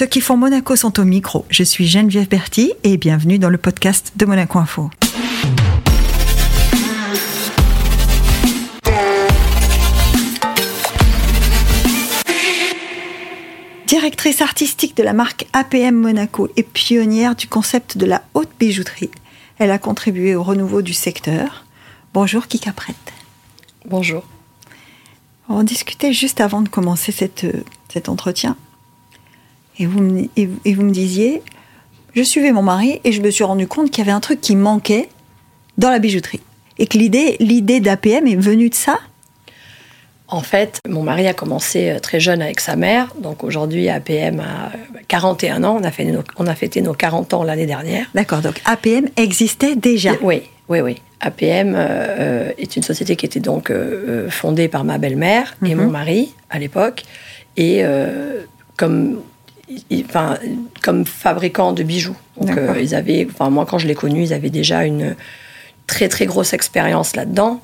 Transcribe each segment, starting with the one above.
Ceux qui font Monaco sont au micro. Je suis Geneviève Berti et bienvenue dans le podcast de Monaco Info. Directrice artistique de la marque APM Monaco et pionnière du concept de la haute bijouterie, elle a contribué au renouveau du secteur. Bonjour Kika Prête. Bonjour. On discutait juste avant de commencer cette, cet entretien. Et vous, me, et, vous me disiez, je suivais mon mari et je me suis rendu compte qu'il y avait un truc qui manquait dans la bijouterie. Et que l'idée, l'idée d'APM est venue de ça En fait, mon mari a commencé euh, très jeune avec sa mère. Donc aujourd'hui, APM a 41 ans. On a, fait nos, on a fêté nos 40 ans l'année dernière. D'accord, donc APM existait déjà Oui, oui, oui. APM euh, est une société qui était donc euh, fondée par ma belle-mère et mon mari à l'époque. Et euh, comme, enfin, comme fabricant de bijoux. Donc, euh, ils avaient, enfin, moi, quand je l'ai connu, ils avaient déjà une très, très grosse expérience là-dedans.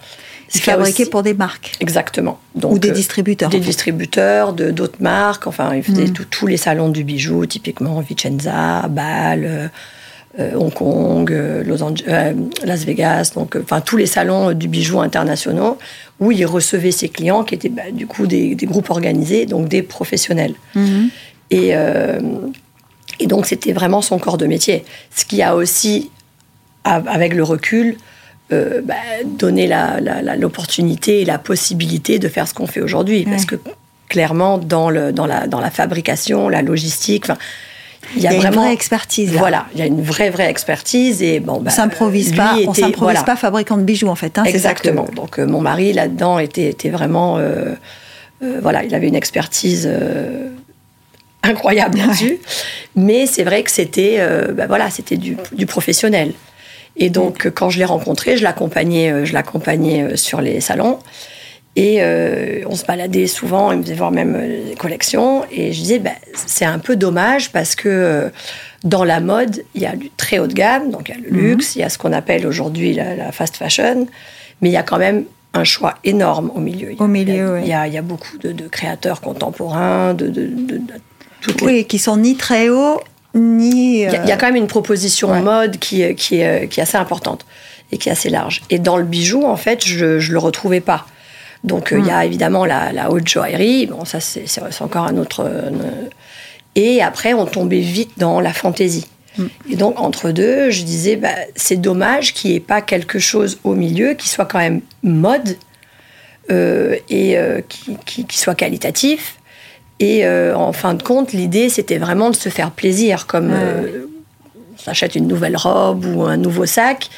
Ils fabriquaient aussi... pour des marques. Exactement. Donc, Ou des distributeurs. Des distributeurs de d'autres marques. Enfin, ils faisaient mm. tous les salons du bijou, typiquement Vicenza, Bâle. Euh, Hong Kong, euh, Los Angeles, euh, Las Vegas, donc enfin tous les salons du bijou internationaux où il recevait ses clients qui étaient bah, du coup des, des, groupes organisés, donc des professionnels. Mm -hmm. Et, et donc c'était vraiment son corps de métier. Ce qui a aussi, avec le recul, euh, bah, donné l'opportunité la, la, et la possibilité de faire ce qu'on fait aujourd'hui. Ouais. Parce que clairement, dans, le, dans, la, dans la fabrication, la logistique, il y a, il y a vraiment une vraie expertise. Là. Voilà, il y a une vraie vraie expertise et bon. Bah, on s'improvise pas. Était, on s'improvise voilà. pas fabricant de bijoux en fait. Hein, Exactement. Donc euh, mon mari là-dedans était, était vraiment euh, euh, voilà, il avait une expertise euh, incroyable. Ouais. Mais c'est vrai que c'était bah, voilà, c'était du, du, professionnel. Et donc mmh. quand je l'ai rencontré, je l'accompagnais, je l'accompagnais sur les salons. Et euh, on se baladait souvent, il me faisait voir même les collections. Et je disais, bah, c'est un peu dommage parce que euh, dans la mode, il y a du très haut de gamme, donc il y a le luxe, il mm y a ce qu'on appelle aujourd'hui la, la, fast fashion, mais il y a quand même un choix énorme au milieu. Au milieu, il y a, oui. il y a, il y a beaucoup de, de, créateurs contemporains, de, de, de oui, les... qui sont ni très hauts, ni... Euh... Il, y a, il, y a, quand même une proposition ouais. mode qui, qui, est, qui est assez importante et qui est assez large. Et dans le bijou, en fait, je ne le retrouvais pas. Donc il mmh. euh, y a évidemment la, la, haute joaillerie, bon ça c'est encore un autre. Euh, et après on tombait vite dans la fantaisie. Mmh. Et donc entre deux, je disais bah, c'est dommage qu'il n'y ait pas quelque chose au milieu qui soit quand même mode euh, et euh, qui, qui, qui, soit qualitatif. Et euh, en fin de compte, l'idée c'était vraiment de se faire plaisir, comme on s'achète une nouvelle robe ou un nouveau sac.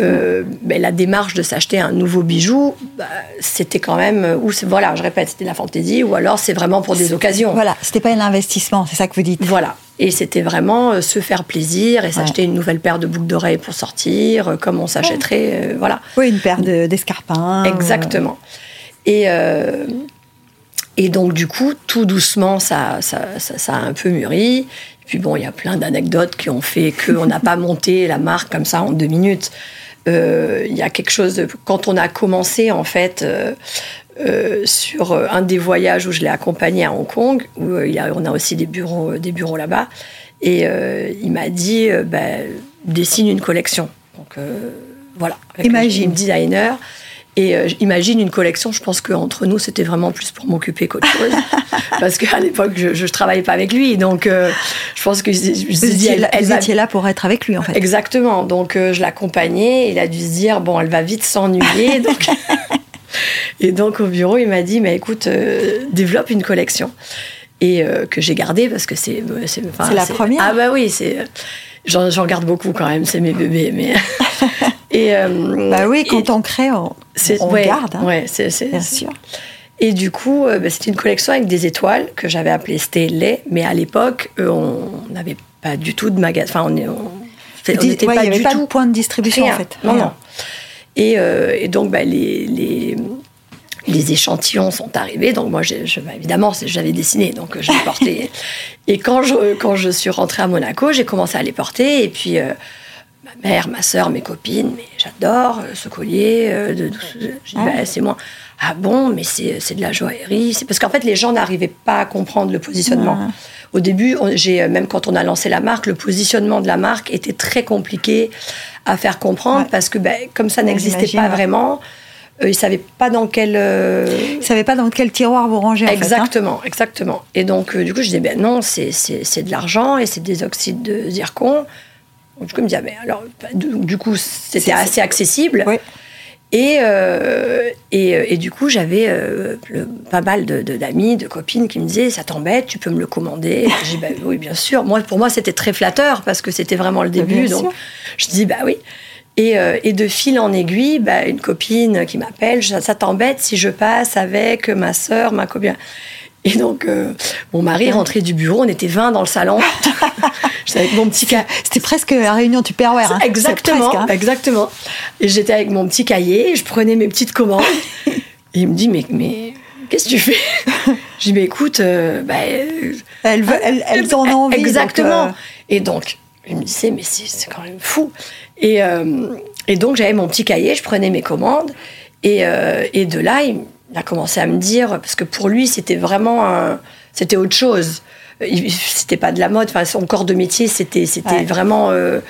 Euh, ben, la démarche de s'acheter un nouveau bijou, bah, c'était quand même, ou voilà, je répète, c'était la fantaisie, ou alors c'est vraiment pour des occasions. Voilà, c'était pas un investissement, c'est ça que vous dites. Voilà, et c'était vraiment euh, se faire plaisir et s'acheter ouais. une nouvelle paire de boucles d'oreilles pour sortir, euh, comme on s'achèterait, euh, voilà. Oui, une paire d'escarpins. De, Exactement. Et euh, et donc du coup, tout doucement, ça, ça, ça, ça a un peu mûri. Et puis bon, il y a plein d'anecdotes qui ont fait qu'on n'a pas monté la marque comme ça en deux minutes. Il euh, y a quelque chose de, quand on a commencé en fait euh, euh, sur un des voyages où je l'ai accompagné à Hong Kong où il y a, on a aussi des bureaux des bureaux là-bas et il m'a dit bah, dessine une collection. Donc voilà avec imagine. designer et euh, imagine une collection, je pense qu'entre nous, c'était vraiment plus pour m'occuper qu'autre chose. Parce qu'à l'époque, je ne travaillais pas avec lui. Donc, euh, je pense que je, je vous, dit, elle, elle vous va... étiez là pour être avec lui, en fait. Exactement. Donc, euh, je l'accompagnais. Il a dû se dire, bon, elle va vite s'ennuyer. donc... et donc, au bureau, il m'a dit, mais écoute, euh, développe une collection. Et euh, que j'ai gardée parce que c'est. C'est la première Ah, bah oui, c'est. J'en garde beaucoup quand même, c'est mes bébés. Mais... et, euh, bah oui, quand et... on crée, on, on ouais, garde. Hein. Ouais, c'est bien sûr. Et du coup, euh, bah, c'était une collection avec des étoiles que j'avais appelée Stanley, mais à l'époque, euh, on n'avait pas du tout de magasin. Enfin, on, n'était ouais, pas du pas tout. de point de distribution Rien. en fait. Non, non. Et, euh, et donc, bah, les, les, les, échantillons sont arrivés. Donc, moi, je, je, bah, évidemment, j'avais dessiné, donc les portais. et quand je, quand je suis rentrée à Monaco, j'ai commencé à les porter. Et puis, euh, ma mère, ma soeur, mes copines, mais j'adore euh, ce collier. Euh, de, de, de, ah. bah, c'est moi. Ah bon, mais c'est de la joaillerie. C'est parce qu'en fait, les gens n'arrivaient pas à comprendre le positionnement. Ah. Au début, j'ai même quand on a lancé la marque, le positionnement de la marque était très compliqué à faire comprendre parce que ben, comme ça n'existait pas vraiment. Euh, ils savaient pas dans quel. Euh... Ils savaient pas dans quel tiroir vous. Exactement, en fait, hein. exactement. Et donc, euh, du coup, je disais, ben non, c'est de l'argent et c'est des oxydes de zircon. Donc, du coup, me disais, ben, alors, du coup, c'était assez accessible. Oui. Et, euh, et, euh, et, du coup, j'avais euh, pas mal d'amis, de, de, copines qui me disaient Ça t'embête, tu peux me le commander J'ai dit bah, Oui, bien sûr. Moi, pour moi, c'était très flatteur parce que c'était vraiment le début. Bien donc, sûr. je dis Bah oui. Et, euh, et, de fil en aiguille, bah, une copine qui m'appelle Ça, ça t'embête si je passe avec ma sœur, ma copine? Et donc, euh, mon mari rentrait du bureau, on était 20 dans le salon. j'étais avec mon petit cahier. C'était presque la réunion Tupperware. Hein. Exactement, presque, hein. exactement. Et j'étais avec mon petit cahier, je prenais mes petites commandes. et il me dit, mais, mais qu'est-ce que tu fais? Je dis, mais écoute, euh, bah, elle, veut, elle, elle en a envie. Exactement. Donc, euh... Et donc, il me disait, mais c'est quand même fou. Et, euh, et donc, j'avais mon petit cahier, je prenais mes commandes. Et, euh, et de là, il il a commencé à me dire, parce que pour lui, c'était vraiment un, c'était autre chose. C'était pas de la mode, enfin, son corps de métier, c'était, c'était ouais. vraiment euh,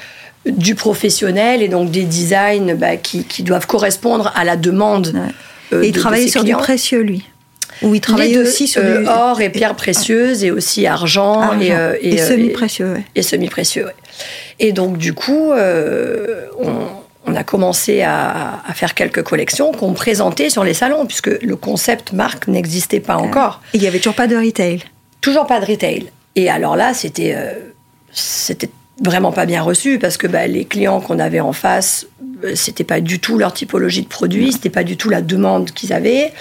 du professionnel et donc des designs bah, qui, qui, doivent correspondre à la demande. Ouais. Euh, et il de, travaillait de sur clients. du précieux, lui ou il travaillait aussi sur euh, du... or et pierres précieuses et aussi argent, argent. et, euh, et, et semi-précieux. Ouais. Et semi-précieux, ouais. Et donc, du coup, euh, on, on a commencé à, à, faire quelques collections qu'on présentait sur les salons, puisque le concept marque n'existait pas encore. Et il n'y avait toujours pas de retail Toujours pas de retail. Et alors là, c'était euh, c'était vraiment pas bien reçu, parce que bah, les clients qu'on avait en face, c'était pas du tout leur typologie de produit, c'était pas du tout la demande qu'ils avaient.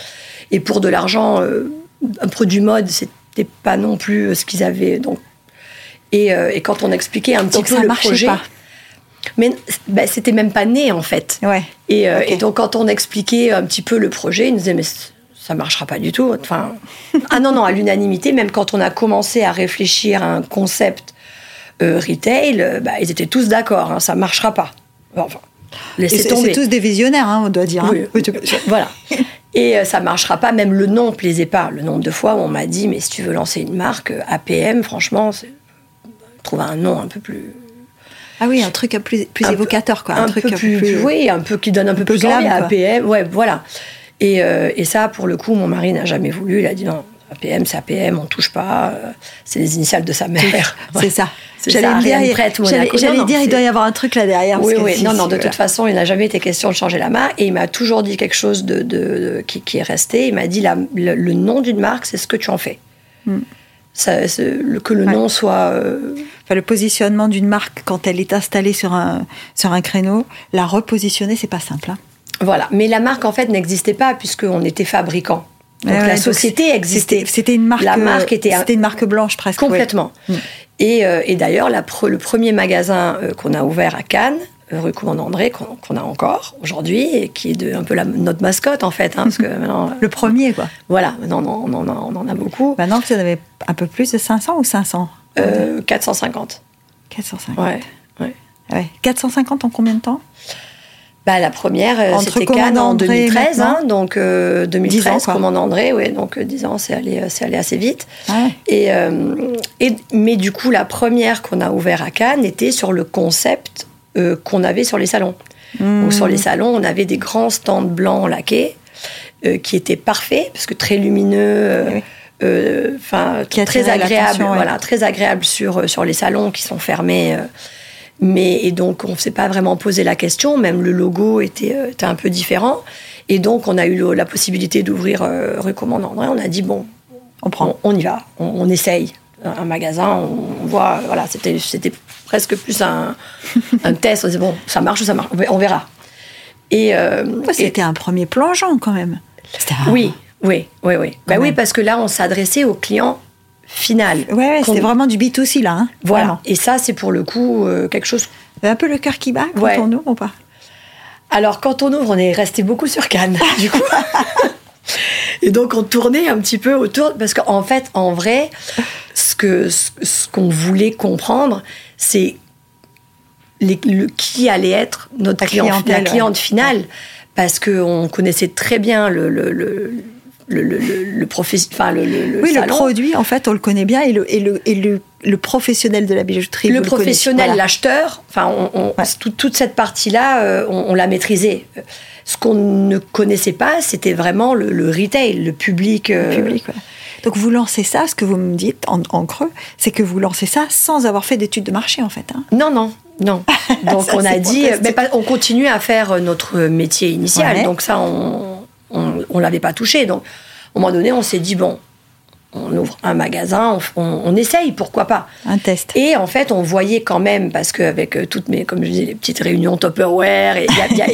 Et pour de l'argent, euh, un produit mode, c'était pas non plus ce qu'ils avaient. Donc, et, euh, et, quand on expliquait un petit donc peu le projet, pas. Mais bah, c'était même pas né en fait. Ouais. Et, euh, okay. et, donc quand on expliquait un petit peu le projet, ils nous disaient mais ça marchera pas du tout. Enfin, ah non non, à l'unanimité, même quand on a commencé à réfléchir à un concept euh, retail, bah, ils étaient tous d'accord, hein, ça marchera pas. Enfin, laissez tomber. C'est tous des visionnaires, hein, on doit dire. Oui, hein. voilà. Et euh, ça marchera pas, même le nom plaisait pas. Le nombre de fois où on m'a dit, mais si tu veux lancer une marque, euh, APM, franchement, trouve un nom un peu plus. Ah oui, un truc plus, plus un évocateur, quoi. Un, un truc peu plus, plus, Oui, un peu qui donne un, un peu, peu plus envie à APM. Ouais, voilà. Et, euh, et, ça, pour le coup, mon mari n'a jamais voulu. Il a dit non, APM, c'est APM, on touche pas. C'est les initiales de sa mère. C'est ça. J'allais dire, j'allais dire, il doit y avoir un truc là derrière. Oui, oui. Si, non, non. De voilà. toute façon, il n'a jamais été question de changer la marque. Et il m'a toujours dit quelque chose de, de, de qui, qui, est resté. Il m'a dit la, le, le, nom d'une marque, c'est ce que tu en fais. Hmm. Ça, le, que le ouais. nom soit. Euh... Enfin, le positionnement d'une marque quand elle est installée sur un sur un créneau, la repositionner, c'est pas simple. Hein. Voilà. Mais la marque en fait n'existait pas puisqu'on était fabricant. Donc ouais, la société donc existait. C'était une marque. La marque était. C'était une marque blanche presque. Complètement. Ouais. Et, euh, et d'ailleurs, le premier magasin euh, qu'on a ouvert à Cannes, euh, rue Commandant André, qu'on qu a encore aujourd'hui, et qui est de, un peu la, notre mascotte en fait. Hein, parce que maintenant, le premier, quoi. Voilà, maintenant on, on, on, en a beaucoup. Maintenant, vous en avez un peu plus de 500 ou 500 euh, 450. 450. Ouais, ouais. ouais. 450 en combien de temps? Bah, la première, c'était Cannes en 2013, hein, donc euh, 2013, Commandant André, ouais, donc euh, 10 ans, c'est allé, c'est allé assez vite. Ouais. Et, euh, et, mais du coup, la première qu'on a ouverte à Cannes était sur le concept euh, qu'on avait sur les salons. Mmh. Donc, sur les salons, on avait des grands stands blancs laqués euh, qui étaient parfaits, parce que très lumineux. Oui. Enfin, très agréable, ouais. voilà, très agréable sur sur les salons qui sont fermés mais et donc on ne s'est pas vraiment posé la question, même le logo était, euh, était, un peu différent. Et donc on a eu le, la possibilité d'ouvrir euh, rue Commandant André. On a dit bon, on prend, on, on y va, on, on, essaye un magasin, on, voit, voilà, c'était c'était presque plus un, un test. On disait bon, ça marche ou ça marche, on verra. Et euh, c'était un premier plongeon quand même? Un... Oui, oui, oui, oui. Bah oui, parce que là on s'adressait aux clients final. Ouais, ouais c'était vraiment du B2C là. Hein voilà. Vraiment. Et ça, c'est pour le coup euh, quelque chose. Un peu le cœur qui bat quand ouais. on ouvre ou pas Alors, quand on ouvre, on est resté beaucoup sur Cannes, du coup. Et donc, on tournait un petit peu autour. Parce qu'en fait, en vrai, ce qu'on ce, voulait comprendre, c'est les, le, qui allait être notre client, la cliente finale. Parce qu'on connaissait très bien le, le, le le, le, le, le, enfin, le, le, oui, le produit, en fait, on le connaît bien et le, et le, et le, le professionnel de la bijouterie. Le professionnel, l'acheteur, enfin, on, toute cette partie-là, euh, on, on l'a maîtrisée. Ce qu'on ne connaissait pas, c'était vraiment le, retail, le public. Euh, public, Donc vous lancez ça, ce que vous me dites en, en creux, c'est que vous lancez ça sans avoir fait d'études de marché, en fait. Hein. Non, non, non. Donc on a dit, mais on continue à faire notre métier initial. Donc ça, on on, l'avait pas touché. Donc, un moment donné, on s'est dit, bon, on ouvre un magasin, on, essaye, pourquoi pas. Un test. Et en fait, on voyait quand même, parce qu'avec euh, toutes mes, comme je disais, les petites réunions Tupperware, et il y a,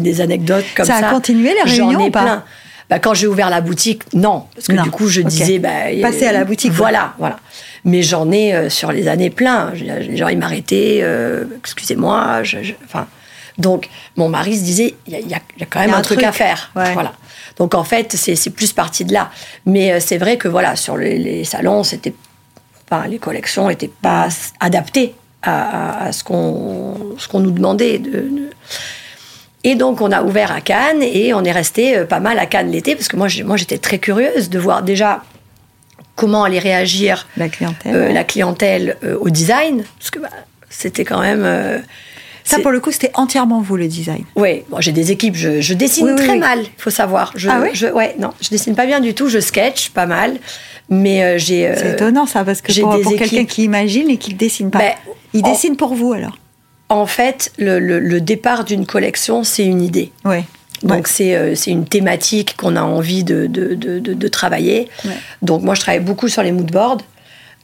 des anecdotes comme ça. Ça a continué les réunions J'en ai plein. Bah, quand j'ai ouvert la boutique, non. Parce que du coup, je disais. Bah, Passer à la boutique. Voilà, voilà. Mais j'en ai euh, sur les années plein. Les gens, ils m'arrêtaient. Euh, excusez-moi. enfin, donc, mon mari se disait, il y, a quand même un, truc, à faire. Voilà. Donc, en fait, c'est plus parti de là. Mais euh, c'est vrai que, voilà, sur les, salons, c'était, enfin, les collections n'étaient pas adaptées à, ce qu'on nous demandait. De, Et donc, on a ouvert à Cannes et on est resté euh, pas mal à Cannes l'été parce que moi, j'étais très curieuse de voir déjà comment allait réagir la clientèle, euh, la clientèle au design. Parce que bah, c'était quand même. Ça, pour le coup, c'était entièrement vous, le design. Oui, bon, j'ai des équipes, je, dessine très mal, il faut savoir. Je, ah oui je, Ouais, non, je dessine pas bien du tout, je sketch pas mal, mais euh, j'ai... Euh, c'est étonnant ça, parce que pour, pour quelqu'un qui imagine et qui ne dessine pas, ben, il dessine pour vous alors En fait, le, le, départ d'une collection, c'est une idée. Oui. Donc euh, c'est une thématique qu'on a envie de, de, de, de travailler. Donc moi je travaille beaucoup sur les moodboards.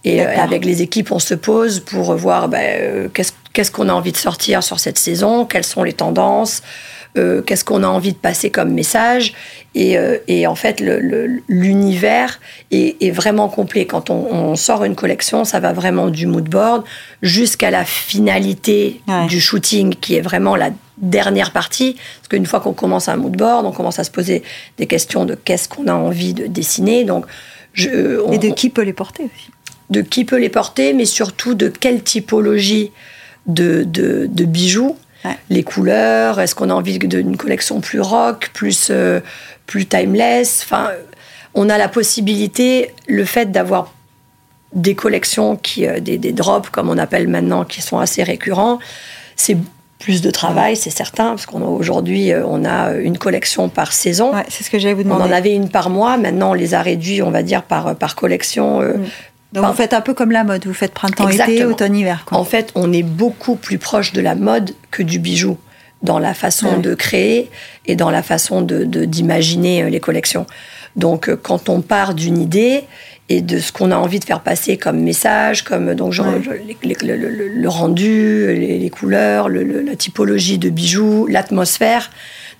Et avec les équipes, on se pose pour voir ben, qu'est-ce qu'est-ce qu'on a envie de sortir sur cette saison, quelles sont les tendances, euh, qu'est-ce qu'on a envie de passer comme message. Et, euh, et en fait, l'univers est, est, vraiment complet. Quand on, on, sort une collection, ça va vraiment du mood board jusqu'à la finalité du shooting, qui est vraiment la dernière partie. Parce qu'une fois qu'on commence un mood board, on commence à se poser des questions de qu'est-ce qu'on a envie de dessiner. Donc, je, et de qui peut les porter aussi. De qui peut les porter, mais surtout de quelle typologie de, de, bijoux. Les couleurs, est-ce qu'on a envie d'une collection plus rock, plus, euh, plus timeless? Enfin, on a la possibilité, le fait d'avoir des collections, qui, euh, des, des, drops, comme on appelle maintenant, qui sont assez récurrents, c'est plus de travail, c'est certain, parce qu'on aujourd'hui, euh, on a une collection par saison. c'est ce que j'allais vous demander. On en avait une par mois, maintenant on les a réduits, on va dire, par, par collection. Mm. Donc vous faites un peu comme la mode, vous faites printemps-été, automne-hiver. En fait, on est beaucoup plus proche de la mode que du bijou dans la façon de créer et dans la façon de d'imaginer euh, les collections. Donc euh, quand on part d'une idée et de ce qu'on a envie de faire passer comme message, comme donc genre, le, rendu, les, couleurs, la typologie de bijoux, l'atmosphère.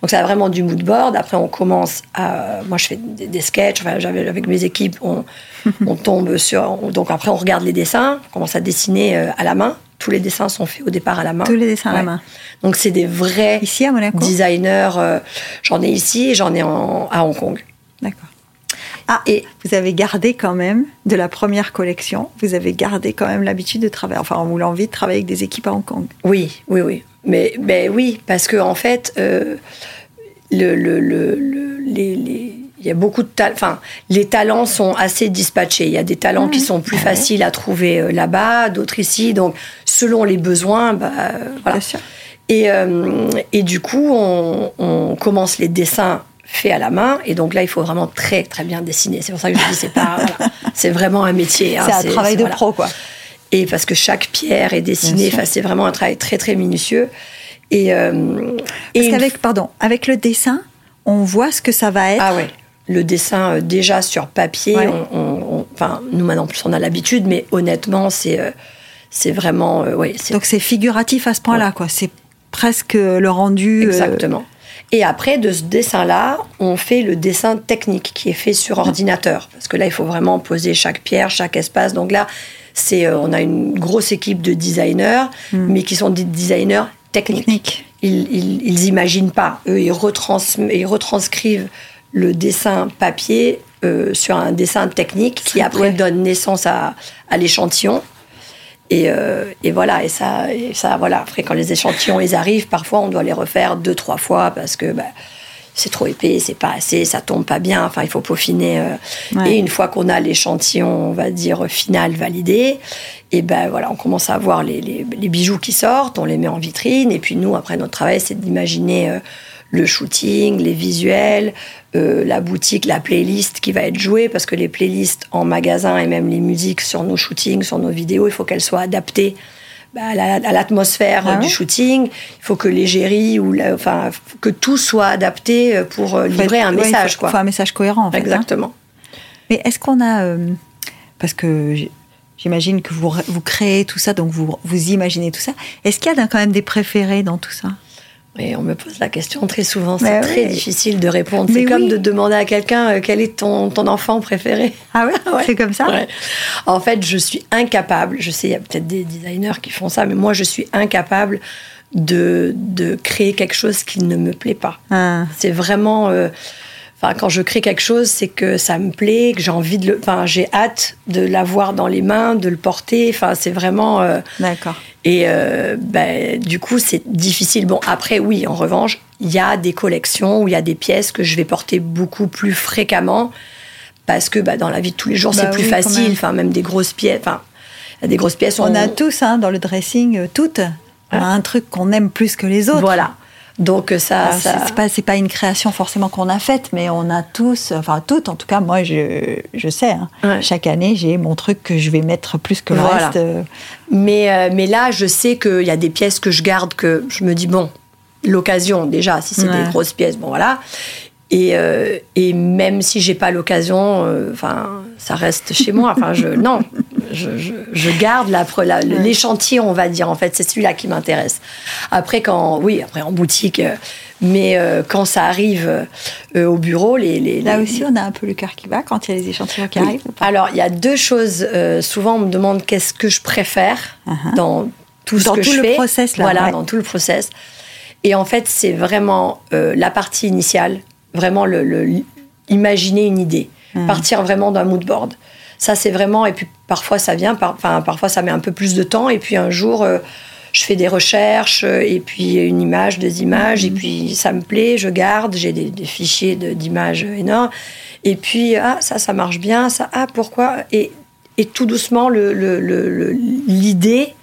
Donc ça a vraiment du mood board. Après on commence à, moi je fais des, des sketchs. Enfin, avec mes équipes, on, on tombe sur. Donc après, on regarde les dessins, on commence à dessiner euh, à la main. Tous les dessins sont faits au départ à la main. Tous les dessins à la main. Donc c'est des vrais ici à Monaco? designers. Euh, j'en ai ici et j'en ai à Hong Kong. D'accord. Ah, et vous avez gardé quand même de la première collection, vous avez gardé quand même l'habitude de travailler, enfin, ou l'envie de travailler avec des équipes à Hong Kong. Oui, oui, oui. Mais, ben oui, parce que en fait, euh, le, le, le, les il y a beaucoup de talents. Enfin, les talents sont assez dispatchés. Il y a des talents qui sont plus faciles à trouver euh, là-bas, d'autres ici. Donc, selon les besoins, bah, voilà. Et, euh, et du coup, on, on, commence les dessins faits à la main. Et donc là, il faut vraiment très, très bien dessiner. C'est pour ça que je dis, c'est pas, c'est vraiment un métier. Hein. c'est un travail de pro, quoi. Et parce que chaque pierre est dessinée. Enfin, c'est vraiment un travail très, très minutieux. Et, euh, parce qu'avec, pardon, avec le dessin, on voit ce que ça va être. Ah ouais le dessin euh, déjà sur papier. enfin, nous maintenant plus on a l'habitude, mais honnêtement, c'est euh, c'est vraiment euh, Donc c'est figuratif à ce point-là, quoi. C'est presque le rendu. Exactement. Et après, de ce dessin-là, on fait le dessin technique qui est fait sur ordinateur. Parce que là, il faut vraiment poser chaque pierre, chaque espace. Donc là, c'est, on a une grosse équipe de designers, hmm. mais qui sont des designers techniques. Ils, ils, imaginent pas. Eux, ils, ils retranscrivent le dessin papier euh, sur un dessin technique qui après donne naissance à, à l'échantillon. Et, euh, et, voilà, et ça, et ça, voilà. Après, quand les échantillons ils arrivent, parfois on doit les refaire deux, trois fois parce que bah, c'est trop épais, c'est pas assez, ça tombe pas bien. Enfin, il faut peaufiner. Et une fois qu'on a l'échantillon, on va dire final validé, et ben voilà, on commence à voir les, les, bijoux qui sortent, on les met en vitrine. Et puis nous, après notre travail, c'est d'imaginer le shooting, les visuels, euh, la boutique, la playlist qui va être jouée, parce que les playlists en magasin et même les musiques sur nos shootings, sur nos vidéos, il faut qu'elles soient adaptées bah, à l'atmosphère ah du shooting. Il faut que l'égérie ou enfin que tout soit adapté pour euh, livrer un message. Il faut, un message cohérent. En fait, hein. Exactement. Mais est-ce qu'on a euh, parce que j'imagine que vous, vous créez tout ça, donc vous, vous imaginez tout ça. Est-ce qu'il y a quand même des préférés dans tout ça? Et on me pose la question très souvent, c'est très difficile de répondre. C'est comme de demander à quelqu'un euh, quel est ton, ton enfant préféré. Ah ouais, C'est comme ça En fait, je suis incapable, je sais, il y a peut-être des designers qui font ça, mais moi, je suis incapable de, de créer quelque chose qui ne me plaît pas. Ah. C'est vraiment... Euh, Enfin, quand je crée quelque chose, c'est que ça me plaît, que j'ai envie de le. Enfin, j'ai hâte de l'avoir dans les mains, de le porter. Enfin, c'est vraiment. Euh, D'accord. Et euh, ben, du coup, c'est difficile. Bon, après, oui, en revanche, il y a des collections où il y a des pièces que je vais porter beaucoup plus fréquemment parce que bah, dans la vie de tous les jours, c'est bah plus facile. Enfin, même des grosses pièces. Enfin, des grosses pièces. On, a tous, hein, dans le dressing, euh, toutes. On a un truc qu'on aime plus que les autres. Voilà. Donc ça, ça... c'est pas c'est pas une création forcément qu'on a faite, mais on a tous, enfin toutes en tout cas. Moi, je, je sais. Hein. Chaque année, j'ai mon truc que je vais mettre plus que le reste. Euh. Mais euh, mais là, je sais qu'il y a des pièces que je garde que je me dis bon, l'occasion déjà. Si c'est des grosses pièces, bon voilà. Et, euh, et même si j'ai pas l'occasion, enfin, ça reste chez moi. Enfin, je non, je, garde l'échantillon, on va dire. En fait, c'est celui-là qui m'intéresse. Après, quand, oui, après en boutique, euh, mais euh, quand ça arrive euh, au bureau, les, là aussi, on a un peu le cœur qui bat quand il y a les échantillons qui arrivent. Alors, il y a deux choses. souvent, on me demande qu'est-ce que je préfère uh-huh. dans tout ce que je fais. Dans tout le process, là. Voilà, dans tout le process. Et en fait, c'est vraiment la partie initiale, vraiment le, imaginer une idée, uh-huh. partir vraiment d'un mood board. Ça, c'est vraiment. Et puis parfois, ça vient. enfin, parfois, ça met un peu plus de temps. Et puis un jour, euh, je fais des recherches. Euh, et puis une image, deux images. Et mhm. puis ça me plaît. Je garde. J'ai des, fichiers d'images énormes. Et puis, ah, ça, ça marche bien. Ça, ah, pourquoi et, et tout doucement, l'idée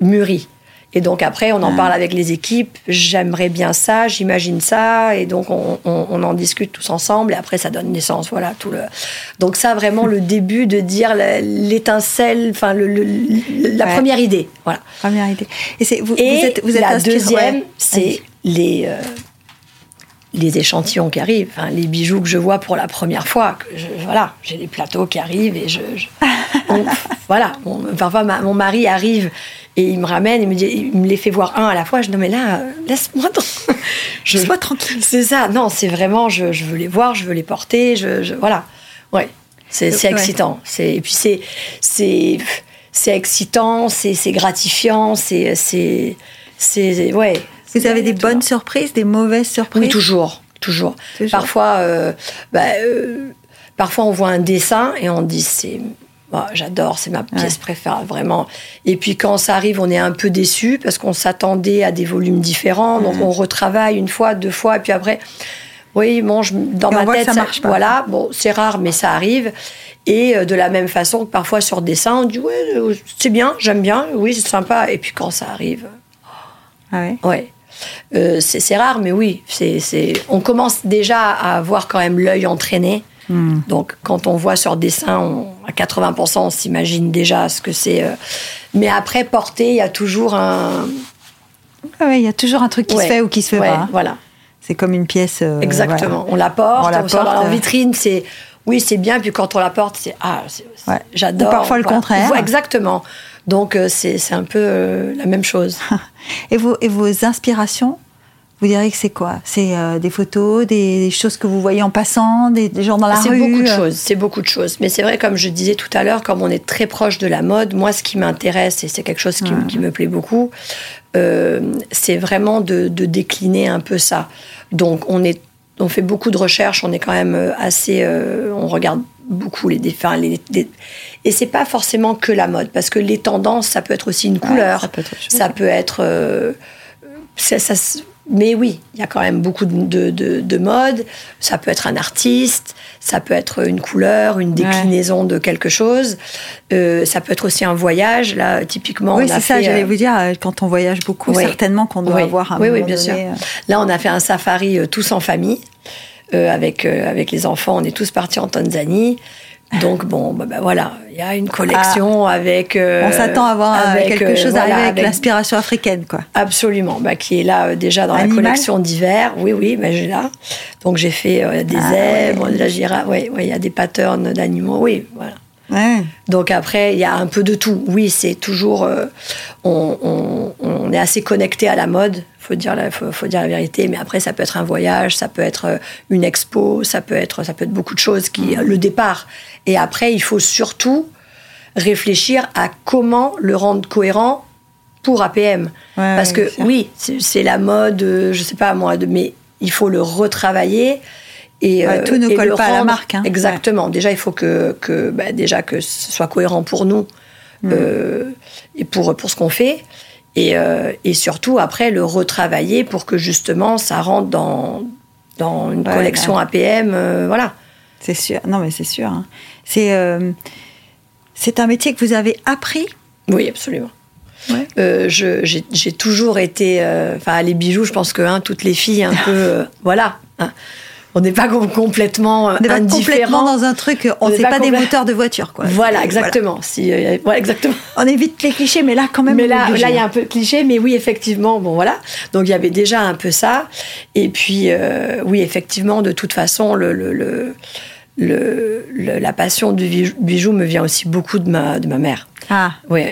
mûrit. Et donc après, on en parle avec les équipes. J'aimerais bien ça, j'imagine ça, et donc on, en discute tous ensemble. Et après, ça donne naissance, voilà tout le. Donc ça, vraiment le début de dire l'étincelle, enfin le, la première idée, voilà. Première idée. Et, c'est vous, êtes, vous êtes la deuxième, c'est les euh, les échantillons qui arrivent, les bijoux que je vois pour la première fois. Que voilà, j'ai les plateaux qui arrivent et je, voilà. parfois, mon mari arrive et il me ramène, il me, dit, il me les fait voir un à la fois. Je dis, non, mais là, laisse-moi je sois tranquille. C'est ça, non, c'est vraiment, je, veux les voir, je veux les porter, je, voilà. Ouais, c'est excitant. Et puis c'est c'est excitant, c'est gratifiant, c'est. Ouais. Vous avez des bonnes surprises, des mauvaises surprises Oui, toujours. Toujours. Parfois, euh, bah, euh, parfois, on voit un dessin et on dit c'est bah, j'adore, c'est ma pièce préférée, vraiment. Et puis quand ça arrive, on est un peu déçu parce qu'on s'attendait à des volumes différents, donc on retravaille une fois, deux fois, et puis après, oui, bon, dans ma tête, ça, marche pas. Voilà, bon, c'est rare, mais ça arrive. Et euh, de la même façon que parfois sur dessin, on dit ouais, euh, c'est bien, j'aime bien, oui, c'est sympa. Et puis quand ça arrive, ah ouais, ouais. Euh, c'est rare, mais oui, c'est on commence déjà à avoir quand même l'œil entraîné Hmm. Donc, quand on voit sur dessin, à 80%, on s'imagine déjà ce que c'est. Euh. Mais après, porter, il y a toujours un. Ah il y a toujours un truc qui se fait ou qui se fait pas. Voilà. C'est comme une pièce. Euh, Exactement. On la porte, on la porte en euh. vitrine, c'est. Oui, c'est bien, puis quand on la porte, c'est. Ah, j'adore. parfois le contraire. Exactement. Donc, c'est un peu la même chose. et, vos, et vos inspirations vous diriez que c'est quoi? C'est euh, des photos, des, choses que vous voyez en passant, des, gens dans la rue C'est beaucoup de choses, c'est beaucoup de choses. Mais c'est vrai, comme je disais tout à l'heure, comme on est très proche de la mode, moi, ce qui m'intéresse, et c'est quelque chose qui, me plaît beaucoup, euh, c'est vraiment de, décliner un peu ça. Donc, on, est, on fait beaucoup de recherches, on est quand même euh, assez... on regarde beaucoup les défunts. Les, et c'est pas forcément que la mode, parce que les tendances, ça peut être aussi une couleur, ça peut être... ça, peut être ça, mais oui, il y a quand même beaucoup de, de, de, mode. Ça peut être un artiste, ça peut être une couleur, une déclinaison de quelque chose. Euh, ça peut être aussi un voyage. Là, typiquement, oui, c'est ça. J'allais vous dire, quand on voyage beaucoup, certainement qu'on doit avoir un. Oui, oui, bien sûr. Là, on a fait un safari tous en famille. avec, avec les enfants, on est tous partis en Tanzanie. Donc bon, bah, bah, voilà, il y a une collection ah. avec. Euh, on s'attend à avoir euh, quelque euh, chose avec, l'inspiration africaine, quoi. Absolument, bah, qui est là déjà dans la collection d'hiver. Oui, oui, bah, j'ai là. Donc j'ai fait des ah, zèbres, de la girafe. Oui, il y a des patterns d'animaux. Oui, voilà. Donc après, il y a un peu de tout. Oui, c'est toujours. on, on, est assez connecté à la mode faut dire la, faut, dire la vérité. Mais après, ça peut être un voyage, ça peut être euh, une expo, ça peut être, ça peut être beaucoup de choses qui, le départ. Et après, il faut surtout réfléchir à comment le rendre cohérent pour APM. Parce que oui, c'est la mode, euh, je sais pas moi, mais il faut le retravailler. Et, euh, tout ne colle pas à la marque. Hein. Exactement. Déjà, il faut que, que bah, déjà que ce soit cohérent pour nous mm. et pour, pour ce qu'on fait. Et, euh, et, surtout, après, le retravailler pour que justement ça rentre dans, dans une collection APM. Euh, voilà. C'est sûr. Non, mais c'est sûr. Hein. C'est euh, c'est un métier que vous avez appris? Oui, absolument. Ouais. j'ai toujours été. Enfin, les bijoux, je pense que hein, toutes les filles, un peu. voilà. Hein on n'est pas complètement on complètement dans un truc on n'est pas, des moteurs de voiture quoi. Voilà exactement. Si euh, exactement. On évite les clichés mais là quand même mais là là il y a un peu de cliché mais oui effectivement bon voilà. Donc il y avait déjà un peu ça. Et puis euh, oui effectivement de toute façon le, le, le, le la passion du bijou me vient aussi beaucoup de ma de ma mère. Ah. Oui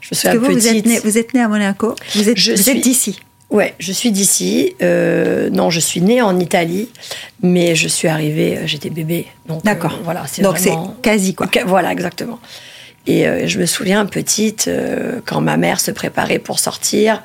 je me souviens vous, vous êtes né, à Monaco. Vous êtes, je vous êtes d'ici Ouais, je suis d'ici. Euh, non, je suis née en Italie, mais je suis arrivée, euh, j'étais bébé. D'accord. Euh, voilà, c'est Donc c'est quasi quoi. Voilà, exactement. Et je me souviens petite, quand ma mère se préparait pour sortir,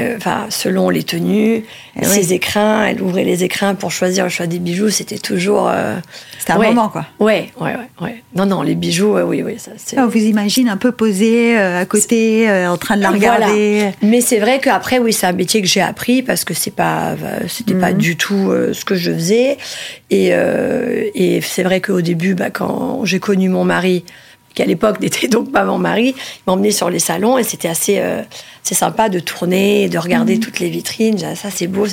euh, enfin, selon les tenues, eh ses écrins, elle ouvrait les écrins pour choisir le choix des bijoux, c'était toujours. Euh, c'était un moment, quoi. Ouais, ouais, ouais, Non, non, les bijoux, oui, oui. Ça, on vous imagine un peu posé euh, à côté, en train de la regarder. Mais c'est vrai qu'après, oui, c'est un métier que j'ai appris parce que c'est pas, c'était pas mhm. du tout ce que je faisais. Et, et c'est vrai qu'au début, bah, quand j'ai connu mon mari, qui à l'époque n'était donc pas mon mari, il m'emmenait sur les salons et c'était assez, euh, c'est sympa de tourner, de regarder mhm. toutes les vitrines. Ça, c'est beau.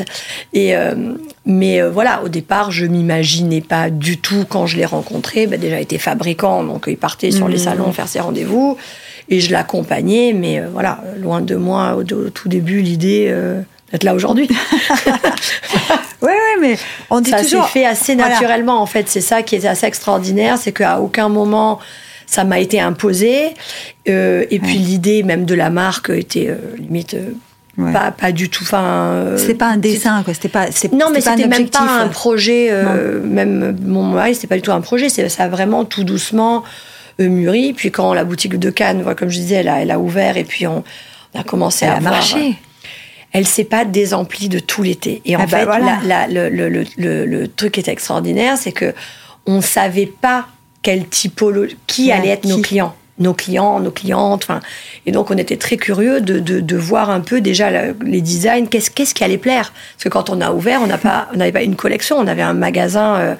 Et euh, mais euh, voilà, au départ, je m'imaginais pas du tout quand je l'ai rencontré. Bah, déjà, il était fabricant, donc il partait sur les mhm. salons faire ses rendez-vous et je l'accompagnais. Mais voilà, loin de moi au, tout début l'idée d'être là aujourd'hui. oui, oui, mais on dit ça toujours. Ça s'est fait assez naturellement, en fait. C'est ça qui est assez extraordinaire, c'est qu'à aucun moment ça m'a été imposé. Euh, et puis l'idée même de la marque était euh, limite. Euh, pas, pas du tout. Enfin, c'était pas un dessin, quoi. C'était pas. Non, mais c'était même pas un projet. même mon mari, c'était pas du tout un projet. Ça a vraiment tout doucement mûri. Puis quand la boutique de Cannes, comme je disais, elle a, elle a ouvert et puis on, a commencé à marcher. Elle s'est pas désemplie de tout l'été. Et en ah bah fait, le, le, le, le, truc qui était extraordinaire, c'est que on savait pas quelle typologie, qui allait être nos clients nos clients, nos clientes. Enfin, et donc, on était très curieux de, de, voir un peu déjà les designs, qu'est-ce, qu'est-ce qui allait plaire. Parce que quand on a ouvert, on n'a pas, on n'avait pas une collection, on avait un magasin. Euh,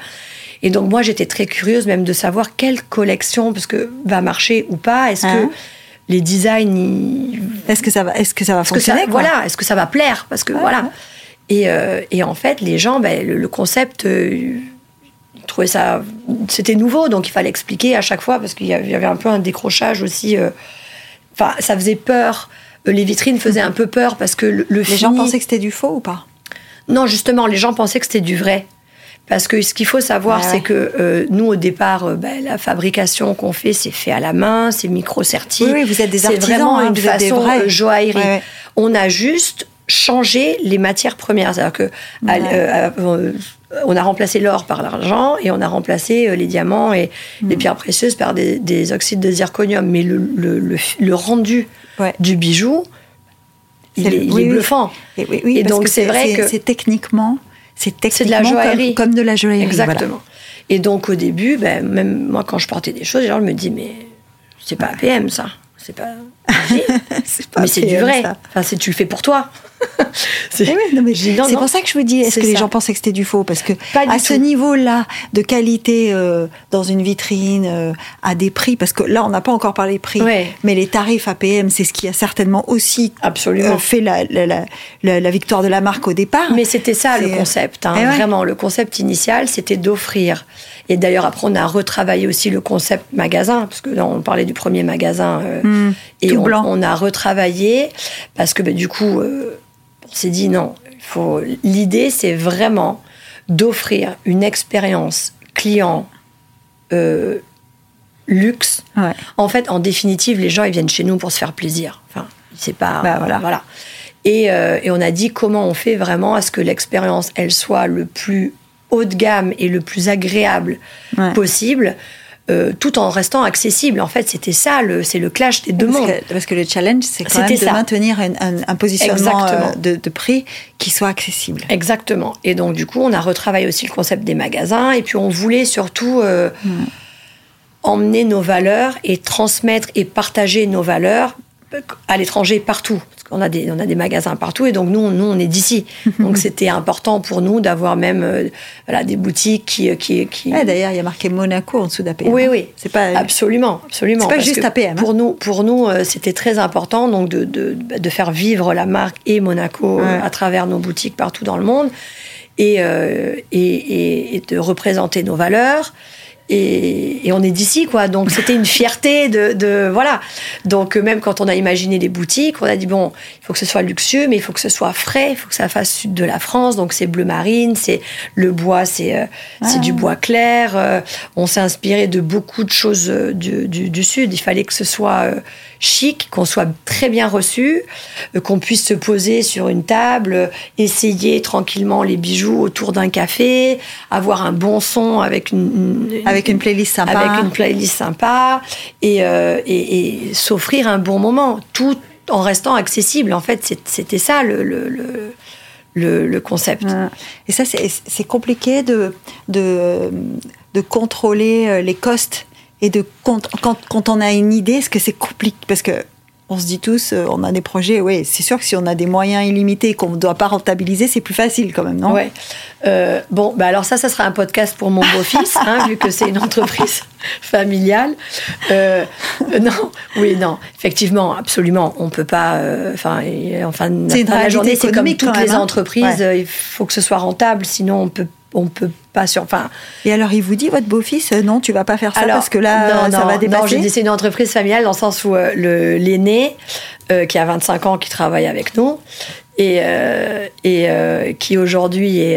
et donc, moi, j'étais très curieuse même de savoir quelle collection, parce que va marcher ou pas. Est-ce que hein les designs, est-ce que ça va, est-ce que ça va fonctionner Voilà, est-ce que ça va plaire? Parce que voilà. Et, euh, et, en fait, les gens, ben, le, concept. Euh, trouvais ça. C'était nouveau, donc il fallait expliquer à chaque fois, parce qu'il y avait un peu un décrochage aussi. Euh, enfin, ça faisait peur. Euh, les vitrines faisaient un peu peur parce que le, Les gens pensaient que c'était du faux ou pas? Non, justement, les gens pensaient que c'était du vrai. Parce que ce qu'il faut savoir, c'est que euh, nous, au départ, ben, la fabrication qu'on fait, c'est fait à la main, c'est micro-serti. Oui, vous êtes des artisans. C'est vraiment hein, une façon joaillerie. On a juste changé les matières premières. C'est-à-dire que on a remplacé l'or par l'argent et on a remplacé euh, les diamants et les mm. pierres précieuses par des, oxydes de zirconium. Mais le, rendu du bijou, il, est, bluffant. Et, donc c'est vrai que c'est techniquement, c'est de la joaillerie, comme, de la joaillerie. Exactement. Et donc au début, ben, même moi quand je portais des choses, les gens me disent mais c'est pas APM ça, c'est pas, mais c'est du vrai. Enfin, c'est tu le fais pour toi. c'est pour ça que je vous dis, est-ce que les gens pensaient que c'était du faux? Parce que à ce niveau-là de qualité euh, dans une vitrine, euh, à des prix, parce que là, on n'a pas encore parlé prix, mais les tarifs APM, c'est ce qui a certainement aussi Absolument. fait la, la, la, victoire de la marque au départ. Mais c'était ça le concept, hein. eh vraiment. Le concept initial, c'était d'offrir. Et d'ailleurs, après, on a retravaillé aussi le concept magasin, parce que là, on parlait du premier magasin. Hmm. et on, on, a retravaillé, parce que bah, du coup, euh, on s'est dit non, faut... l'idée, c'est vraiment d'offrir une expérience client euh, luxe. En fait, en définitive, les gens, ils viennent chez nous pour se faire plaisir. Enfin, c'est pas. Bah, voilà. voilà. Et, euh, et, on a dit comment on fait vraiment à ce que l'expérience, elle soit le plus haut de gamme et le plus agréable possible. Euh, tout en restant accessible. En fait, c'était ça, c'est le clash des deux parce mondes. Que, parce que le challenge, c'est quand même de maintenir un, positionnement euh, de, prix qui soit accessible. Exactement. Et donc, du coup, on a retravaillé aussi le concept des magasins. Et puis, on voulait surtout euh, hmm. emmener nos valeurs et transmettre et partager nos valeurs à l'étranger partout on a des, on a des magasins partout et donc nous, nous on est d'ici. donc c'était important pour nous d'avoir même euh, voilà, des boutiques qui. Euh, qui, qui... D'ailleurs, il y a marqué Monaco en dessous d'APM. Oui, oui. C'est pas, absolument. absolument. C'est pas juste APM. Hein. Pour nous, pour nous euh, c'était très important donc de, de, de, faire vivre la marque et Monaco à travers nos boutiques partout dans le monde et, et, et de représenter nos valeurs et, on est d'ici, quoi. Donc c'était une fierté de, voilà. Donc même quand on a imaginé les boutiques, on a dit bon, il faut que ce soit luxueux, mais il faut que ce soit frais, il faut que ça fasse sud de la France. Donc c'est bleu marine, c'est le bois, c'est euh, c'est du bois clair. Euh, on s'est inspiré de beaucoup de choses euh, du, du, sud. Il fallait que ce soit chic, qu'on soit très bien reçu, qu'on puisse se poser sur une table, essayer tranquillement les bijoux autour d'un café, avoir un bon son avec une, avec avec une playlist sympa. Avec une playlist sympa euh, et, et, s'offrir un bon moment, tout en restant accessible. En fait, c'était ça le, le, le, le concept. Et ça, c'est compliqué de, de, de, contrôler euh, les costs et de quand, quand, quand on a une idée, est-ce que c'est compliqué Parce que on se dit tous, euh, on a des projets, oui, c'est sûr que si on a des moyens illimités qu'on ne doit pas rentabiliser, c'est plus facile quand même, non? Ouais. Euh, bon, bah alors ça, ça sera un podcast pour mon beau-fils, hein, vu que c'est une entreprise familiale. Euh, non, oui, non, effectivement, absolument, on peut pas. Enfin, enfin, la journée, c'est comme toutes les hein. entreprises, il faut que ce soit rentable, sinon on peut on peut pas sur. Enfin. Et alors, il vous dit, votre beau-fils, euh, non, tu vas pas faire ça parce que là, ça va dépasser. Non, j'ai dit c'est une entreprise familiale dans le sens où euh, l'aîné, euh, qui a 25 ans, qui travaille avec nous, et, et qui aujourd'hui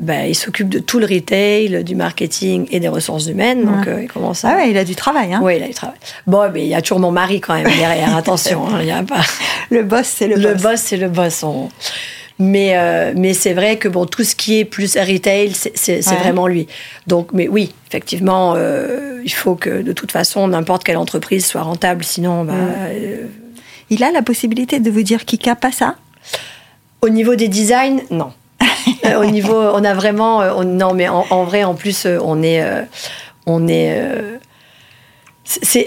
bah, il s'occupe de tout le retail, du marketing et des ressources humaines. Donc, il commence à... Ah ouais, il a du travail. Hein. Oui, il a du travail. Bon, mais il y a toujours mon mari quand même derrière. Attention, hein, il y a pas. Le boss, c'est le, boss. Le boss, c'est le boss. Mais, euh, mais c'est vrai que bon, tout ce qui est plus retail, c'est vraiment lui. Donc, mais oui, effectivement, euh, il faut que de toute façon, n'importe quelle entreprise soit rentable, sinon. Bah, euh, il a la possibilité de vous dire Kika pas ça Au niveau des designs, non. au niveau, on a vraiment, non, mais en, vrai, en plus, on est, on est.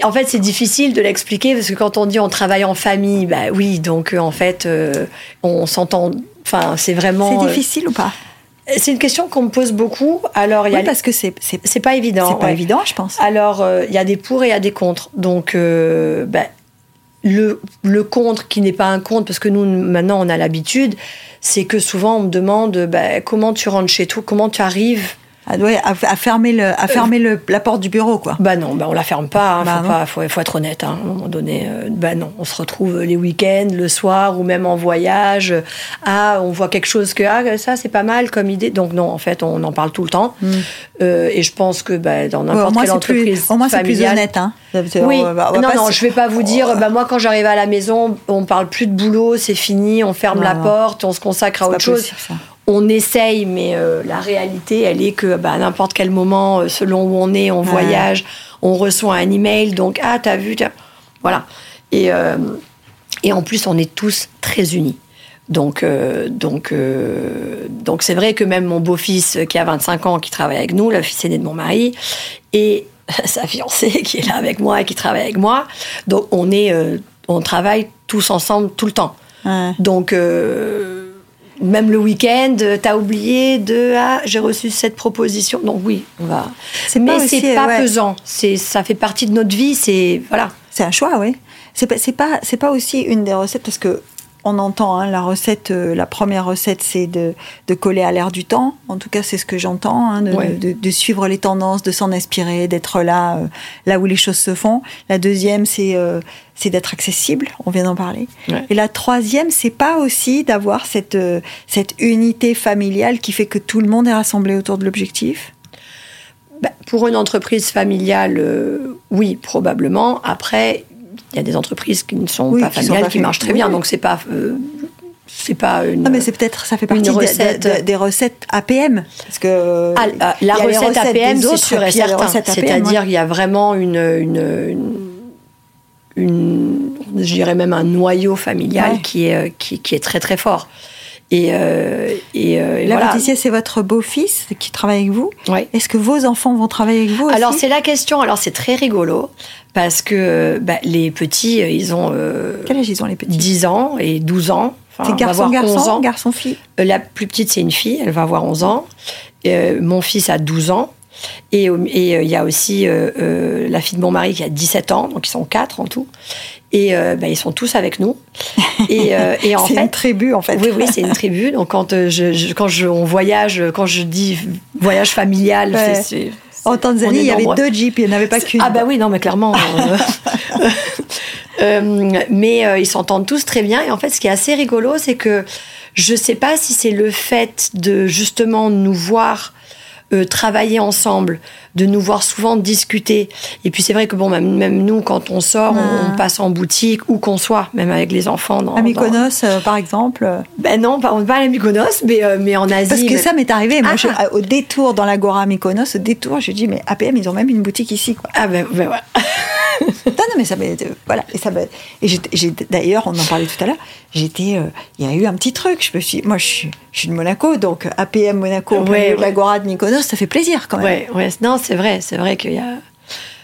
En fait, c'est difficile de l'expliquer parce que quand on dit on travaille en famille, bah oui, donc en fait, on s'entend Enfin, c'est vraiment. C'est difficile ou pas c'est une question qu'on me pose beaucoup. Alors, il y a parce que c'est c'est pas évident. C'est pas évident, je pense. Alors, euh, il y a des pour et il y a des contre. Donc, euh, ben, le, le contre qui n'est pas un contre, parce que nous maintenant on a l'habitude, c'est que souvent on me demande ben, comment tu rentres chez toi, comment tu arrives à, à, fermer, le, à fermer le, la porte du bureau, quoi. Bah non, bah on la ferme pas. Il hein, bah faut, faut, être honnête. Hein, à un moment donné, euh, bah non, on se retrouve les week-ends, le soir ou même en voyage. Ah, on voit quelque chose que ah ça c'est pas mal comme idée. Donc non, en fait, on en parle tout le temps. Hmm. Euh, et je pense que bah, dans n'importe quelle entreprise au moins c'est plus honnête. Hein. Oui. non, non, je vais pas vous dire. Bah moi, quand j'arrive à la maison, on parle plus de boulot, c'est fini, on ferme la porte, on se consacre à autre chose on essaye, mais euh, la réalité, elle est que bah, à n'importe quel moment, euh, selon où on est, on voyage, on reçoit un email, donc ah t'as vu, voilà. Et euh, et en plus, on est tous très unis. Donc donc donc c'est vrai que même mon beau-fils qui a 25 ans, qui travaille avec nous, le fils aîné de mon mari, et sa fiancée qui est là avec moi et qui travaille avec moi, donc on est on travaille tous ensemble tout le temps. Donc même le week-end, t'as oublié de ah j'ai reçu cette proposition. Donc oui, on va. Mais c'est pas pesant. C'est ça fait partie de notre vie. C'est voilà. C'est un choix, oui. C'est pas c'est pas c'est pas aussi une des recettes parce que on entend hein, la recette, euh, la première recette, c'est de, coller à l'air du temps. En tout cas, c'est ce que j'entends, hein, de, suivre les tendances, de s'en inspirer, d'être là, euh, là où les choses se font. La deuxième, c'est euh, d'être accessible. On vient d'en parler. Et la troisième, c'est pas aussi d'avoir cette cette unité familiale qui fait que tout le monde est rassemblé autour de l'objectif? Bah, pour une entreprise familiale, oui, probablement. Après, il y a des entreprises qui ne sont pas familiales, qui, marchent très bien. Donc c'est pas euh, c'est pas une. Non, mais c'est peut-être ça fait partie recette. des recettes APM parce que ah, ah, la recette APM c'est sûr et certain. C'est-à-dire qu'il y a vraiment une, une, une, je dirais même un noyau familial qui est qui, qui, est très très fort. Et, euh, et, euh, la voilà. c'est votre beau-fils qui travaille avec vous. Est-ce que vos enfants vont travailler avec vous Alors c'est la question. Alors c'est très rigolo parce que bah, les petits, euh, ils ont. Euh, Quel âge ils ont les petits? 10 ans et 12 ans. c'est garçon, garçon, garçon, fille? Euh, La plus petite, c'est une fille, elle va avoir 11 ans. mon fils a 12 ans. Et il y a aussi la fille de mon mari qui a 17 ans, donc ils sont quatre en tout. Et bah, ils sont tous avec nous. Et, et en c'est une tribu en fait. Oui, oui, c'est une tribu. Donc quand, je, quand je, on voyage, quand je dis voyage familial, c'est, en Tanzanie, il y avait deux jeeps, il n'y en avait pas qu'une. Ah bah oui, non, mais clairement. Euh, euh, mais euh, ils s'entendent tous très bien. Et en fait, ce qui est assez rigolo, c'est que je ne sais pas si c'est le fait de justement nous voir euh, travailler ensemble, de nous voir souvent discuter. Et puis c'est vrai que bon, même, même nous, quand on sort, on, passe en boutique, où qu'on soit, même avec les enfants. Dans, à Mykonos, euh, par exemple Ben non, pas, pas à Mykonos, mais, euh, mais en Asie. Parce que ça m'est arrivé, moi, ah. au détour dans l'Agora Mykonos, au détour, je dis, mais APM, ils ont même une boutique ici. Quoi. Ah ben, ben voilà. non, non, mais ça voilà. Et, ça et j'ai, d'ailleurs, on en parlait tout à l'heure, j'étais, euh, il y a eu un petit truc. Je me suis, moi, je suis, je suis de Monaco, donc APM Monaco, ouais, l'Agora de Mykonos, ça fait plaisir quand même. Ouais, ouais. Non, c'est vrai, c'est vrai qu'il y a.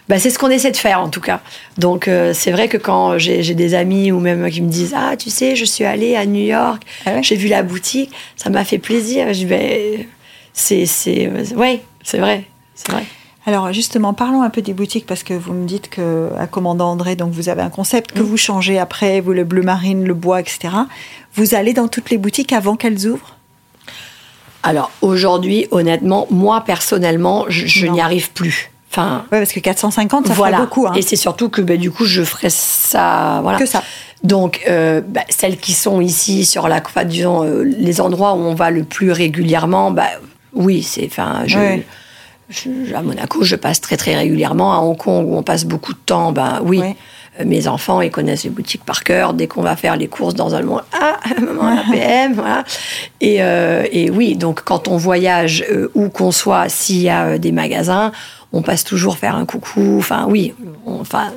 Bah, c'est ce qu'on essaie de faire en tout cas. Donc euh, c'est vrai que quand j'ai, des amis ou même qui me disent ah tu sais je suis allée à New York, ah j'ai vu la boutique, ça m'a fait plaisir. Je vais c'est c'est ouais c'est vrai c'est vrai. Alors justement, parlons un peu des boutiques parce que vous me dites que à commandant André, donc vous avez un concept que vous changez après, vous le bleu marine, le bois, etc. Vous allez dans toutes les boutiques avant qu'elles ouvrent? Alors aujourd'hui, honnêtement, moi personnellement, je, n'y arrive plus. Enfin, ouais, parce que 450, ça voilà. beaucoup. Hein. Et c'est surtout que bah, du coup, je ferai ça, voilà. Que ça. Donc, euh, bah, celles qui sont ici sur la, enfin, disons, euh, les endroits où on va le plus régulièrement, bah, oui, c'est, enfin, je, à Monaco, je passe très très régulièrement. À Hong Kong, où on passe beaucoup de temps, ben oui. Mes enfants, ils connaissent les boutiques par cœur. Dès qu'on va faire les courses dans un monde, ah, maman, APM, voilà. Et, euh, et, oui, donc quand on voyage, euh, où qu'on soit, s'il y a des magasins, on passe toujours faire un coucou. Enfin, oui, enfin,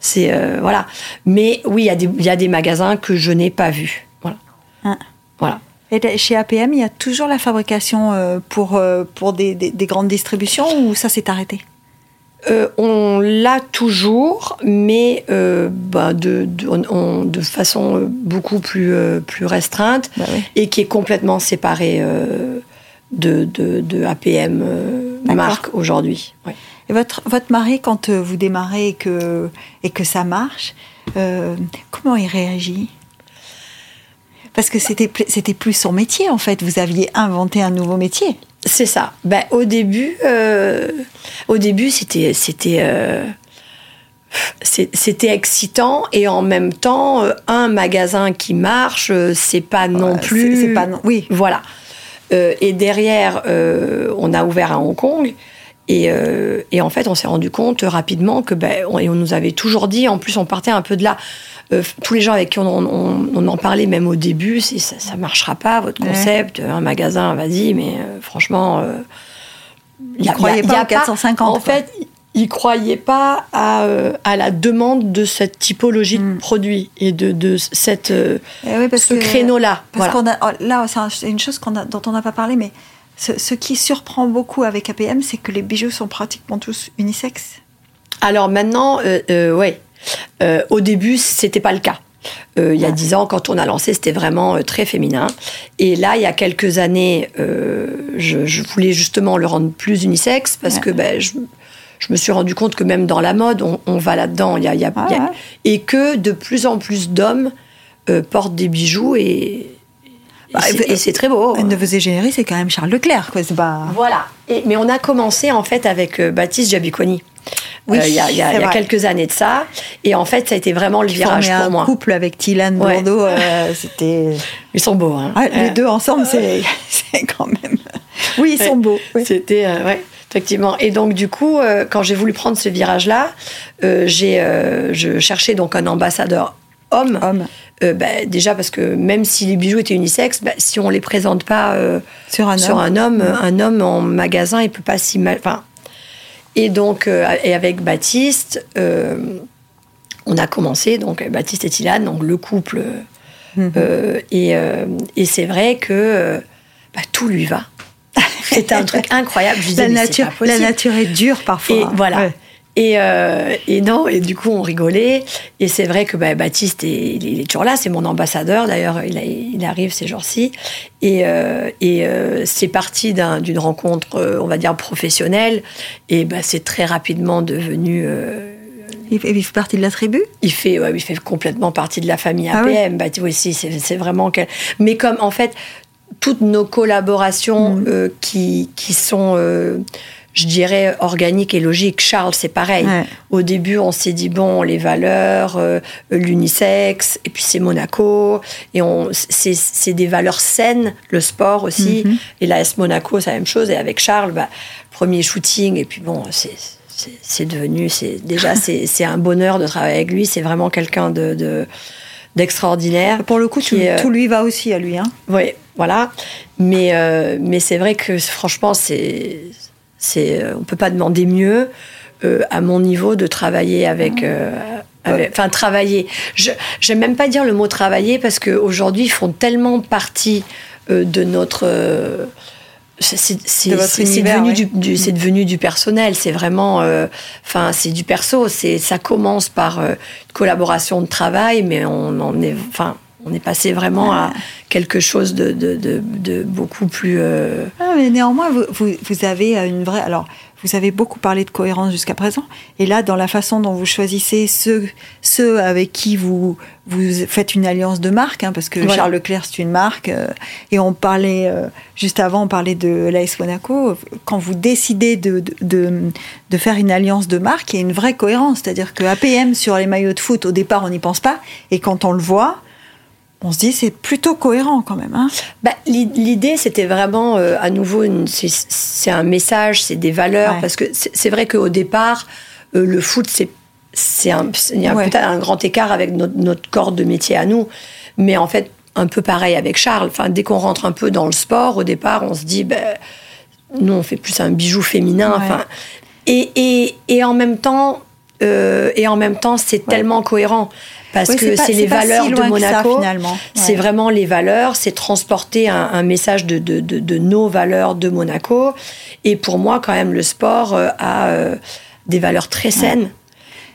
c'est voilà. Mais oui, il y, a des magasins que je n'ai pas vus. Voilà. Ah. Voilà. Et chez APM, il y a toujours la fabrication euh, pour, euh, pour des, des, grandes distributions ou ça s'est arrêté? Euh, on l'a toujours, mais bah, de, de, de, façon beaucoup plus, plus restreinte bah et qui est complètement séparée de, de, APM marque aujourd'hui. Et votre, votre mari, quand vous démarrez et que, et que ça marche, comment il réagit? Parce que c'était c'était plus son métier en fait. Vous aviez inventé un nouveau métier. C'est ça. Ben, au début, euh, au début, c'était c'était euh, c'était excitant et en même temps, euh, un magasin qui marche, c'est pas non plus. C'est pas non. Oui. Voilà. et derrière, on a ouvert à Hong Kong. Et, et en fait, on s'est rendu compte rapidement que, ben, on, et on nous avait toujours dit, en plus, on partait un peu de là. Euh, tous les gens avec qui on, en parlait, même au début, c'est ça, ne marchera pas votre concept, un magasin, vas-y, mais euh, franchement, il ne croyait pas à 450. En fait, il croyait pas à, euh, à, la demande de cette typologie de hmm. produit et de, de cette, eh ce créneau-là. Parce voilà. a, oh, là, c'est une chose a, dont on n'a pas parlé, mais ce, ce, qui surprend beaucoup avec APM, c'est que les bijoux sont pratiquement tous unisexes. Alors maintenant, oui. Euh, au début, c'était pas le cas. Euh, il y a dix ans, quand on a lancé, c'était vraiment euh, très féminin. Et là, il y a quelques années, euh, je, je, voulais justement le rendre plus unisexe parce que ben, je, je, me suis rendu compte que même dans la mode, on, on va là-dedans. Il y a, il y a, Ah il y a- ouais. et que de plus en plus d'hommes euh, portent des bijoux et, et Bah, c'est- euh, et c'est très beau. Un de vos égéries, c'est quand même Charles Leclerc, quoi. C'est pas. Voilà. Et, mais on a commencé en fait avec euh, Baptiste Jabiconi. Oui, Euh, il y a, il y a- y a quelques années de ça. Et en fait, ça a été vraiment le virage pour un moi. couple avec Tilan Ouais. Bordeaux, euh, c'était. Ils sont beaux. Hein. Ah, les Euh, deux ensemble, c'est quand même. Oui, ils sont beaux. oui. C'était, euh, ouais, effectivement. Et donc, du coup, euh, quand j'ai voulu prendre ce virage-là, euh, j'ai, euh, je cherchais donc un ambassadeur homme. Homme Euh, bah, déjà parce que même si les bijoux étaient unisexes, bah, si on les présente pas euh, sur un sur homme. un homme, un homme en magasin, il peut pas s'y mal. Enfin, et donc, euh, et avec Baptiste, on a commencé, donc Baptiste et Tilane, donc le couple. Mhm. et et c'est vrai que bah, tout lui va. C'était un truc incroyable. Je disais, la, c'est nature, la est dure parfois. Et voilà. Ouais. Et, euh, et non, et du coup, on rigolait. Et c'est vrai que bah, Baptiste, est, il est toujours là, c'est mon ambassadeur. D'ailleurs, il, arrive ces jours-ci. Et, euh, et euh, c'est parti d'un- d'une rencontre, euh, on va dire, professionnelle. Et bah, c'est très rapidement devenu. euh, Il, fait, il fait partie de la tribu? Il fait, ouais, il fait complètement partie de la famille Ah oui APM. Bah, si, c'est vraiment. quel- Mais comme, en fait, toutes nos collaborations Mhm. euh, qui, qui sont. Je dirais organiques et logiques. Charles, c'est pareil. Ouais. Au début, on s'est dit bon, les valeurs, euh, l'unisexe, et puis c'est Monaco, et on, c'est, c'est des valeurs saines, le sport aussi, Mhm. et la S Monaco, c'est la même chose. Et avec Charles, bah, premier shooting, et puis bon, c'est, c'est, c'est devenu, c'est déjà c'est, c'est un bonheur de travailler avec lui. C'est vraiment quelqu'un de, de- d'extraordinaire. Pour le coup, tout, euh, tout lui va aussi à lui. Hein. Oui, voilà. Mais, euh, mais c'est vrai que franchement, c'est, c'est, euh, on peut pas demander mieux euh, à mon niveau de travailler avec. euh, avec- Enfin, travailler. Je n'aime même pas dire le mot travailler parce qu'aujourd'hui, ils font tellement partie euh, de notre. euh, c'est, devenu, du, du- c'est devenu du personnel. C'est vraiment. euh, Enfin, c'est du perso. C'est, ça commence par euh, une collaboration de travail, mais on en est. Enfin, on est passé vraiment à quelque chose de, de, de, de beaucoup plus. euh, Ah, mais néanmoins, vous, vous, vous avez euh, une vraie. Alors, vous avez beaucoup parlé de cohérence jusqu'à présent. Et là, dans la façon dont vous choisissez ceux, ceux avec qui vous, vous faites une alliance de marque, hein, parce que Voilà. Charles Leclerc, c'est une marque. euh, et on parlait, euh, juste avant, on parlait de l'AS Monaco. Quand vous décidez de, de, de, de faire une alliance de marque, il y a une vraie cohérence. C'est-à-dire que APM, sur les maillots de foot, au départ, on n'y pense pas. Et quand on le voit, on se dit c'est plutôt cohérent quand même. Hein. Bah, l'i- L'idée, c'était vraiment, euh, à nouveau, c'est un message, c'est des valeurs, Ouais. parce que c'est vrai qu'au départ, euh, le foot, c'est il y a Ouais. un grand écart avec notre, notre corps de métier à nous, mais en fait, un peu pareil avec Charles. Enfin, dès qu'on rentre un peu dans le sport, au départ, on se dit, ben, nous, on fait plus un bijou féminin. Ouais. Enfin, et, et, et en même temps, euh, et en même temps, c'est tellement cohérent parce Oui, que c'est les valeurs si de Monaco. finalement. C'est Ouais. vraiment les valeurs, c'est transporter un, un message de, de, de, de nos valeurs de Monaco. Et pour moi, quand même, le sport euh, a euh, des valeurs très saines.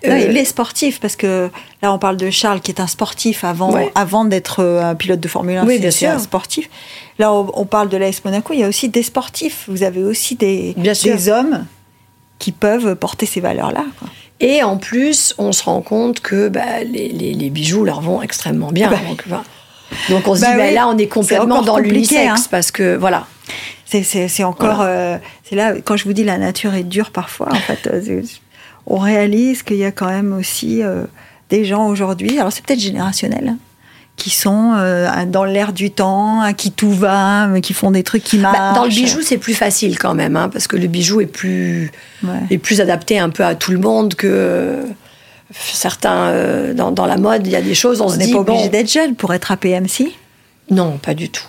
Non, Euh, les sportifs, parce que là on parle de Charles qui est un sportif avant, Ouais. avant d'être un pilote de Formule 1, Oui, bien sûr. un sportif. Là on, on parle de l'AS Monaco, il y a aussi des sportifs. Vous avez aussi des, Bien sûr. des hommes qui peuvent porter ces valeurs-là. Et en plus, on se rend compte que bah, les, les, les bijoux leur vont extrêmement bien. Bah donc, on se Bah dit, oui, là, on est complètement dans l'unisexe hein. parce que voilà. C'est, encore. euh, c'est là, quand je vous dis la nature est dure parfois, en fait, euh, on réalise qu'il y a quand même aussi euh, des gens aujourd'hui, alors c'est peut-être générationnel, hein, qui sont euh, dans l'air du temps, à qui tout va, qui font des trucs qui marchent. Bah, dans le bijou, c'est plus facile quand même, hein, parce que le bijou est plus, Ouais. est plus adapté un peu à tout le monde que euh, certains. euh, dans, dans la mode, il y a des choses, on, On se n'est dit. pas obligé bon, d'être jeune pour être APM, si Non, pas du tout.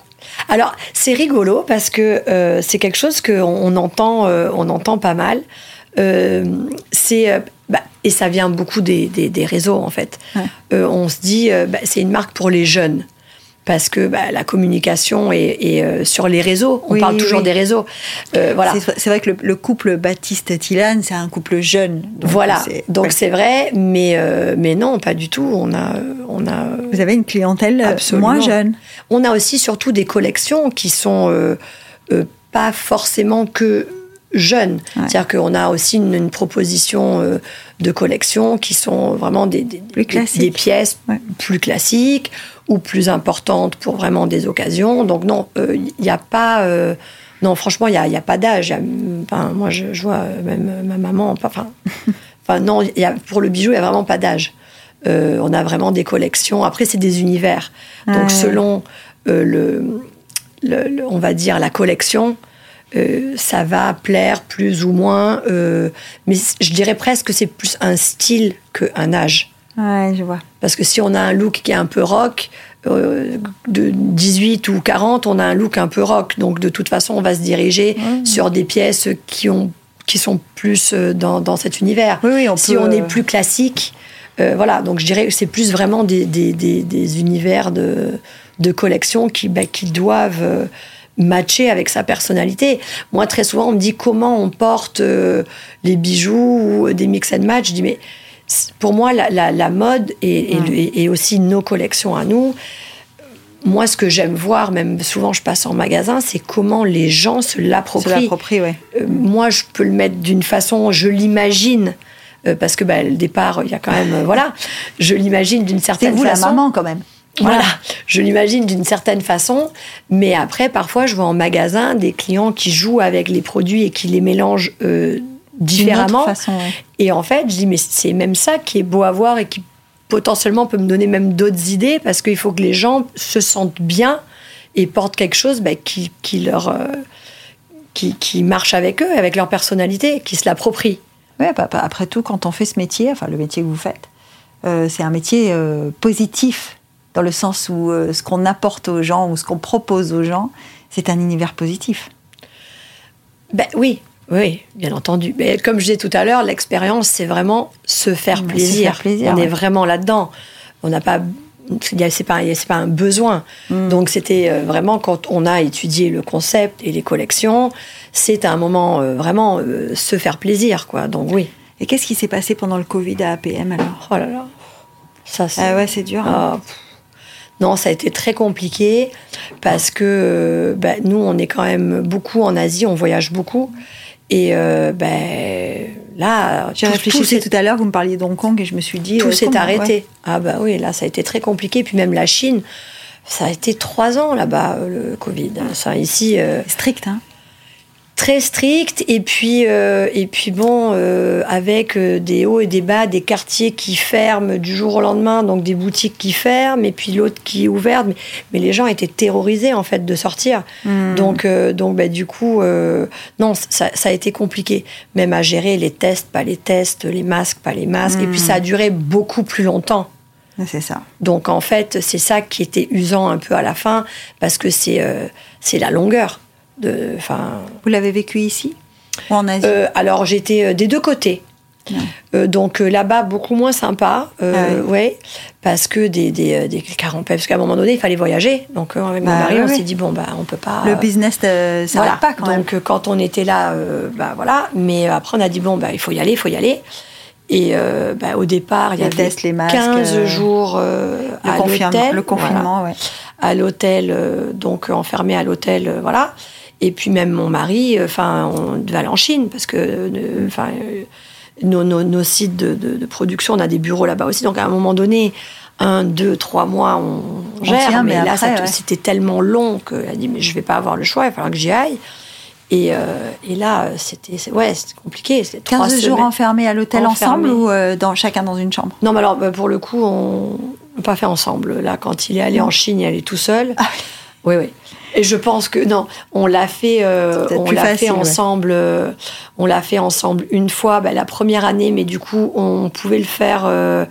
Alors, c'est rigolo parce que euh, c'est quelque chose qu'on on entend, on entend pas mal. C'est bah, et ça vient beaucoup des, des- des réseaux en fait. Ouais. Euh, on se dit, euh, bah, c'est une marque pour les jeunes parce que bah, la communication est, euh, sur les réseaux. On parle toujours des réseaux. Voilà. C'est vrai que le, couple Baptiste-Tilane, c'est un couple jeune. voilà. Donc c'est vrai, mais, mais non, pas du tout. On a, on a. Vous avez une clientèle moins jeune. On a aussi surtout des collections qui sont pas forcément que jeunes. C'est-à-dire qu'on a aussi une, proposition de collection qui sont vraiment des, des, des pièces plus classiques ou plus importante pour vraiment des occasions. Donc non, il euh, n'y a pas... Euh, non, franchement, il n'y a, y a, pas d'âge. Enfin, moi, je, vois euh, même ma maman... Enfin, enfin non, y a, pour le bijou, il n'y a vraiment pas d'âge. on a vraiment des collections. Après, c'est des univers. Donc, selon le, le, on va dire, la collection, ça va plaire plus ou moins. mais je dirais presque que c'est plus un style qu'un âge. Ouais, je vois. Parce que si on a un look qui est un peu rock, euh, de 18 ou 40, on a un look un peu rock. Donc de toute façon, on va se diriger sur des pièces qui, ont, qui sont plus euh, dans, dans cet univers. Oui, si on est plus classique, euh, voilà. Donc je dirais que c'est plus vraiment des, des, des, univers de, de collection qui, bah, qui doivent matcher avec sa personnalité. Moi, très souvent, on me dit comment on porte les bijoux ou des mix and match. Je dis, mais pour moi, la, mode et, aussi nos collections à nous, moi, ce que j'aime voir, même souvent je passe en magasin, c'est comment les gens se l'approprient. ouais. Euh, moi, je peux le mettre d'une façon, je l'imagine. Euh, parce que bah, le départ, il y a quand même, euh, voilà, je l'imagine d'une certaine façon. C'est vous la maman quand même. Voilà, je l'imagine d'une certaine façon, mais après, parfois, je vois en magasin des clients qui jouent avec les produits et qui les mélangent différemment. Et en fait, je dis, mais c'est même ça qui est beau à voir et qui potentiellement peut me donner même d'autres idées parce qu'il faut que les gens se sentent bien et portent quelque chose bah, qui, qui, leur. Euh, qui, qui, marche avec eux, avec leur personnalité, qui se l'approprie. Oui, bah, bah, après tout, quand on fait ce métier, enfin le métier que vous faites, euh, c'est un métier euh, positif, dans le sens où ce qu'on apporte aux gens ou ce qu'on propose aux gens, c'est un univers positif. Ben oui, oui, bien entendu. Mais comme je disais tout à l'heure, l'expérience, c'est vraiment se faire, plaisir. On est vraiment là-dedans. On n'a pas. C'est pas, pas un besoin. Mm. Donc, c'était euh, vraiment quand on a étudié le concept et les collections, c'est un moment euh, vraiment euh, se faire plaisir, quoi. Donc, oui. Et qu'est-ce qui s'est passé pendant le Covid à APM alors? Oh là là. Ça, c'est. Ah ouais, c'est dur. Hein. Ah, non, ça a été très compliqué parce que bah, nous, on est quand même beaucoup en Asie, on voyage beaucoup. Et euh, ben là, j'ai réfléchi tout à l'heure, vous me parliez de Hong Kong et je me suis dit tout euh, s'est arrêté. Ah bah oui, là ça a été très compliqué. Puis même la Chine, ça a été trois ans là-bas le Covid. Ça ici euh, strict, hein très strict et puis euh, et puis bon euh, avec euh, des hauts et des bas des quartiers qui ferment du jour au lendemain donc des boutiques qui ferment et puis l'autre qui est ouverte mais, les gens étaient terrorisés en fait de sortir hmm. donc donc bah, du coup non ça, ça, a été compliqué même à gérer les tests pas les tests les masques pas les masques et puis ça a hmm. duré beaucoup plus longtemps c'est ça. Donc en fait, c'est ça qui était usant un peu à la fin, parce que c'est c'est la longueur. Vous l'avez vécu ici ou en Asie euh, Alors j'étais euh, des deux côtés. Euh, donc là-bas, beaucoup moins sympa, ah ouais, parce que des, des, des parce qu'à un moment donné, il fallait voyager. Donc avec mon bah mari, on s'est dit, bon, bah, on peut pas. Le business, ça va pas quand même. Donc quand on était là, bah voilà, mais après on a dit, bon, bah, il faut y aller, il faut y aller. Et bah, au départ, il y avait les masques, 15 jours à l'hôtel. Le confinement, ouais. À l'hôtel, donc enfermé à l'hôtel, voilà. Et puis même mon mari, euh, enfin, on devait aller en Chine parce que, euh, enfin, euh, nos, nos, sites de, de, production, on a des bureaux là-bas aussi. Donc à un moment donné, un, deux, trois mois, on, gère. mais, là, c'était tellement long qu'elle a dit mais je vais pas avoir le choix, il va falloir que j'y aille. Et, et, là, c'était ouais, compliqué. 15 jours enfermés à l'hôtel ensemble ou dans, chacun dans une chambre? Non, mais alors bah, pour le coup, on n'a pas fait ensemble. Là, quand il est allé en Chine, il est allé tout seul. Oui, oui. Et je pense que non, on l'a fait, euh, on l'a fait ensemble. Euh, on l'a fait ensemble une fois, bah, la première année, mais du coup, on pouvait le faire. Euh,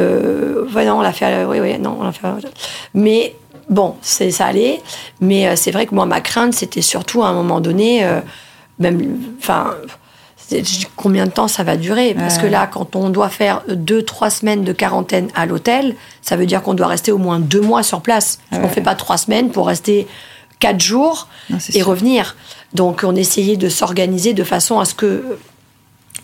euh non, on l'a fait. oui, oui, non, on l'a fait. Mais bon, c'est ça allait. Mais c'est vrai que moi, ma crainte, c'était surtout à un moment donné, même, enfin combien de temps ça va durer? Parce que là, quand on doit faire deux, trois semaines de quarantaine à l'hôtel, ça veut dire qu'on doit rester au moins deux mois sur place. on ne fait pas trois semaines pour rester quatre jours et revenir. Donc, on essayait de s'organiser de façon à ce que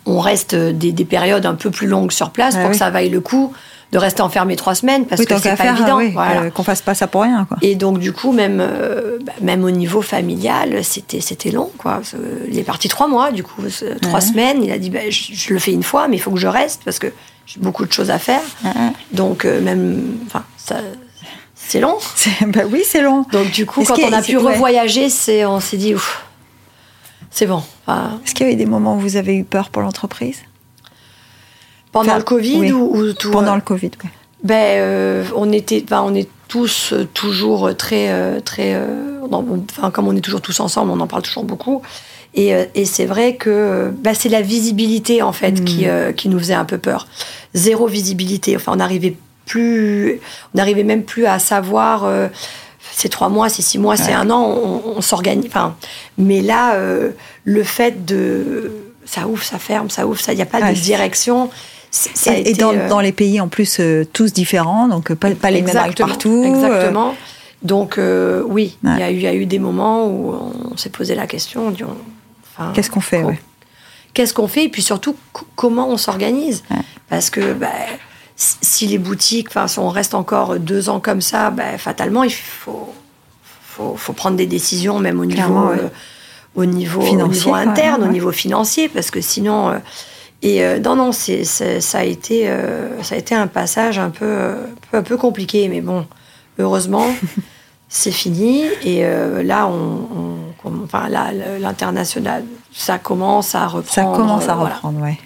on reste des, périodes un peu plus longues sur place pour que ça vaille le coup de rester enfermé trois semaines parce que c'est pas évident. Oui, euh, qu'on fasse pas ça pour rien. Quoi. Et donc du coup, même euh, bah, même au niveau familial, c'était c'était long. Quoi. Il est parti trois mois, du coup trois semaines. Il a dit bah, je, le fais une fois, mais il faut que je reste parce que j'ai beaucoup de choses à faire. Donc euh, même, enfin ça. C'est long. Bah oui, c'est long. Donc du coup, quand on a pu revoyager, c'est, on s'est dit, c'est bon. Est-ce qu'il y avait des moments où vous avez eu peur pour l'entreprise? Pendant le Covid ou, tout Pendant le Covid, oui. Ben, euh, on était, ben, on est tous euh, toujours très, euh, très, enfin, comme on est toujours tous ensemble, on en parle toujours beaucoup. Et, et c'est vrai que ben, c'est la visibilité en fait qui, hmm. qui nous faisait un peu peur. Zéro visibilité. Enfin, on n'arrivait plus, on n'arrivait même plus à savoir. c'est trois mois, c'est six mois, c'est un an. On, s'organise. Enfin, mais là, le fait de ça ouvre, ça ferme, ça ouvre, ça, il n'y a pas de direction et, euh, dans, les pays en plus euh, tous différents, donc euh, pas, pas les mêmes règles partout. Exactement. Donc oui, il y, a eu, y a eu des moments où on s'est posé la question. Qu'est-ce qu'on fait Qu'est-ce qu'on fait? Et puis surtout, comment on s'organise? Parce que bah, si les boutiques, enfin, si on reste encore deux ans comme ça, bah, fatalement, il faut, faut, faut, prendre des décisions, même au niveau, au niveau, au niveau interne, au niveau financier, parce que sinon et euh, non, non, ça, a été, euh, ça a été un passage un peu, un peu compliqué, mais bon, heureusement, c'est fini. Et euh, là, on, enfin, l'international, ça commence à reprendre. Ça commence à reprendre, ouais.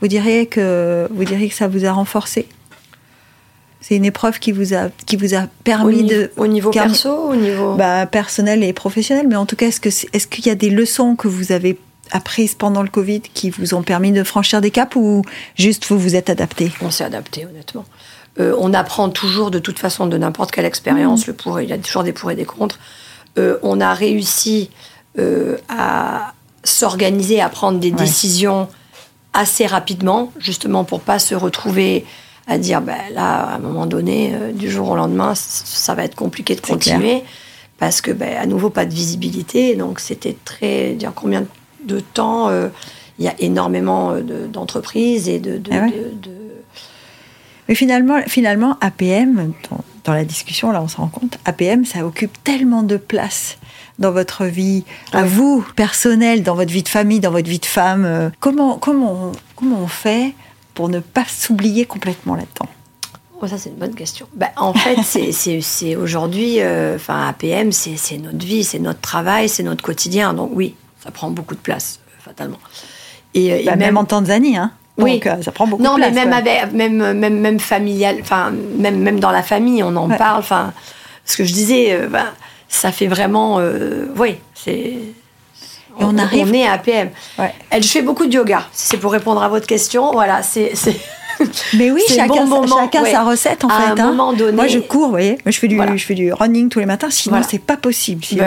Vous diriez que vous diriez que ça vous a renforcé? C'est une épreuve qui vous a qui vous a permis de au niveau perso au niveau bah, personnel et professionnel mais en tout cas est-ce que est-ce qu'il y a des leçons que vous avez apprises pendant le Covid qui vous ont permis de franchir des caps ou juste vous vous êtes adapté? On s'est adapté, honnêtement. Euh, on apprend toujours de toute façon de n'importe quelle expérience. Mmh. Le pour, il y a toujours des pour et des contre. Euh, on a réussi euh, à s'organiser, à prendre des décisions assez rapidement, justement pour pas se retrouver à dire ben là, à un moment donné, du jour au lendemain, ça va être compliqué de continuer. Parce que, ben, à nouveau, pas de visibilité. Donc, c'était très. Dire combien de de temps. Euh, il y a énormément euh, d'entreprises et de, ah Mais finalement, finalement APM, dans, la discussion, là, on se rend compte, APM, ça occupe tellement de place dans votre vie, à vous, personnel, dans votre vie de famille, dans votre vie de femme. Euh, comment, comment, on, comment on fait pour ne pas s'oublier complètement là-dedans? Oh, ça, c'est une bonne question. Ben, en fait, c'est aujourd'hui, enfin, APM, c'est notre vie, c'est notre travail, c'est notre quotidien. Donc, oui, ça prend beaucoup de place, fatalement. Et, bah, même, en Tanzanie, hein oui. Donc, euh, ça prend beaucoup de place. Non, mais même, avec, même, même, même familial, enfin, même, même dans la famille, on en parle. Enfin, ce que je disais, euh, bah, ça fait vraiment. Euh, oui, c'est. On, on, arrive. On est à. Ouais. Elle fait beaucoup de yoga. C'est pour répondre à votre question. Voilà, c'est. Mais oui, chacun, chacun sa recette en fait. Un hein. moment donné. Moi, je cours, vous voyez. Moi, je fais du, je fais du running tous les matins. Sinon, c'est pas possible. Sinon,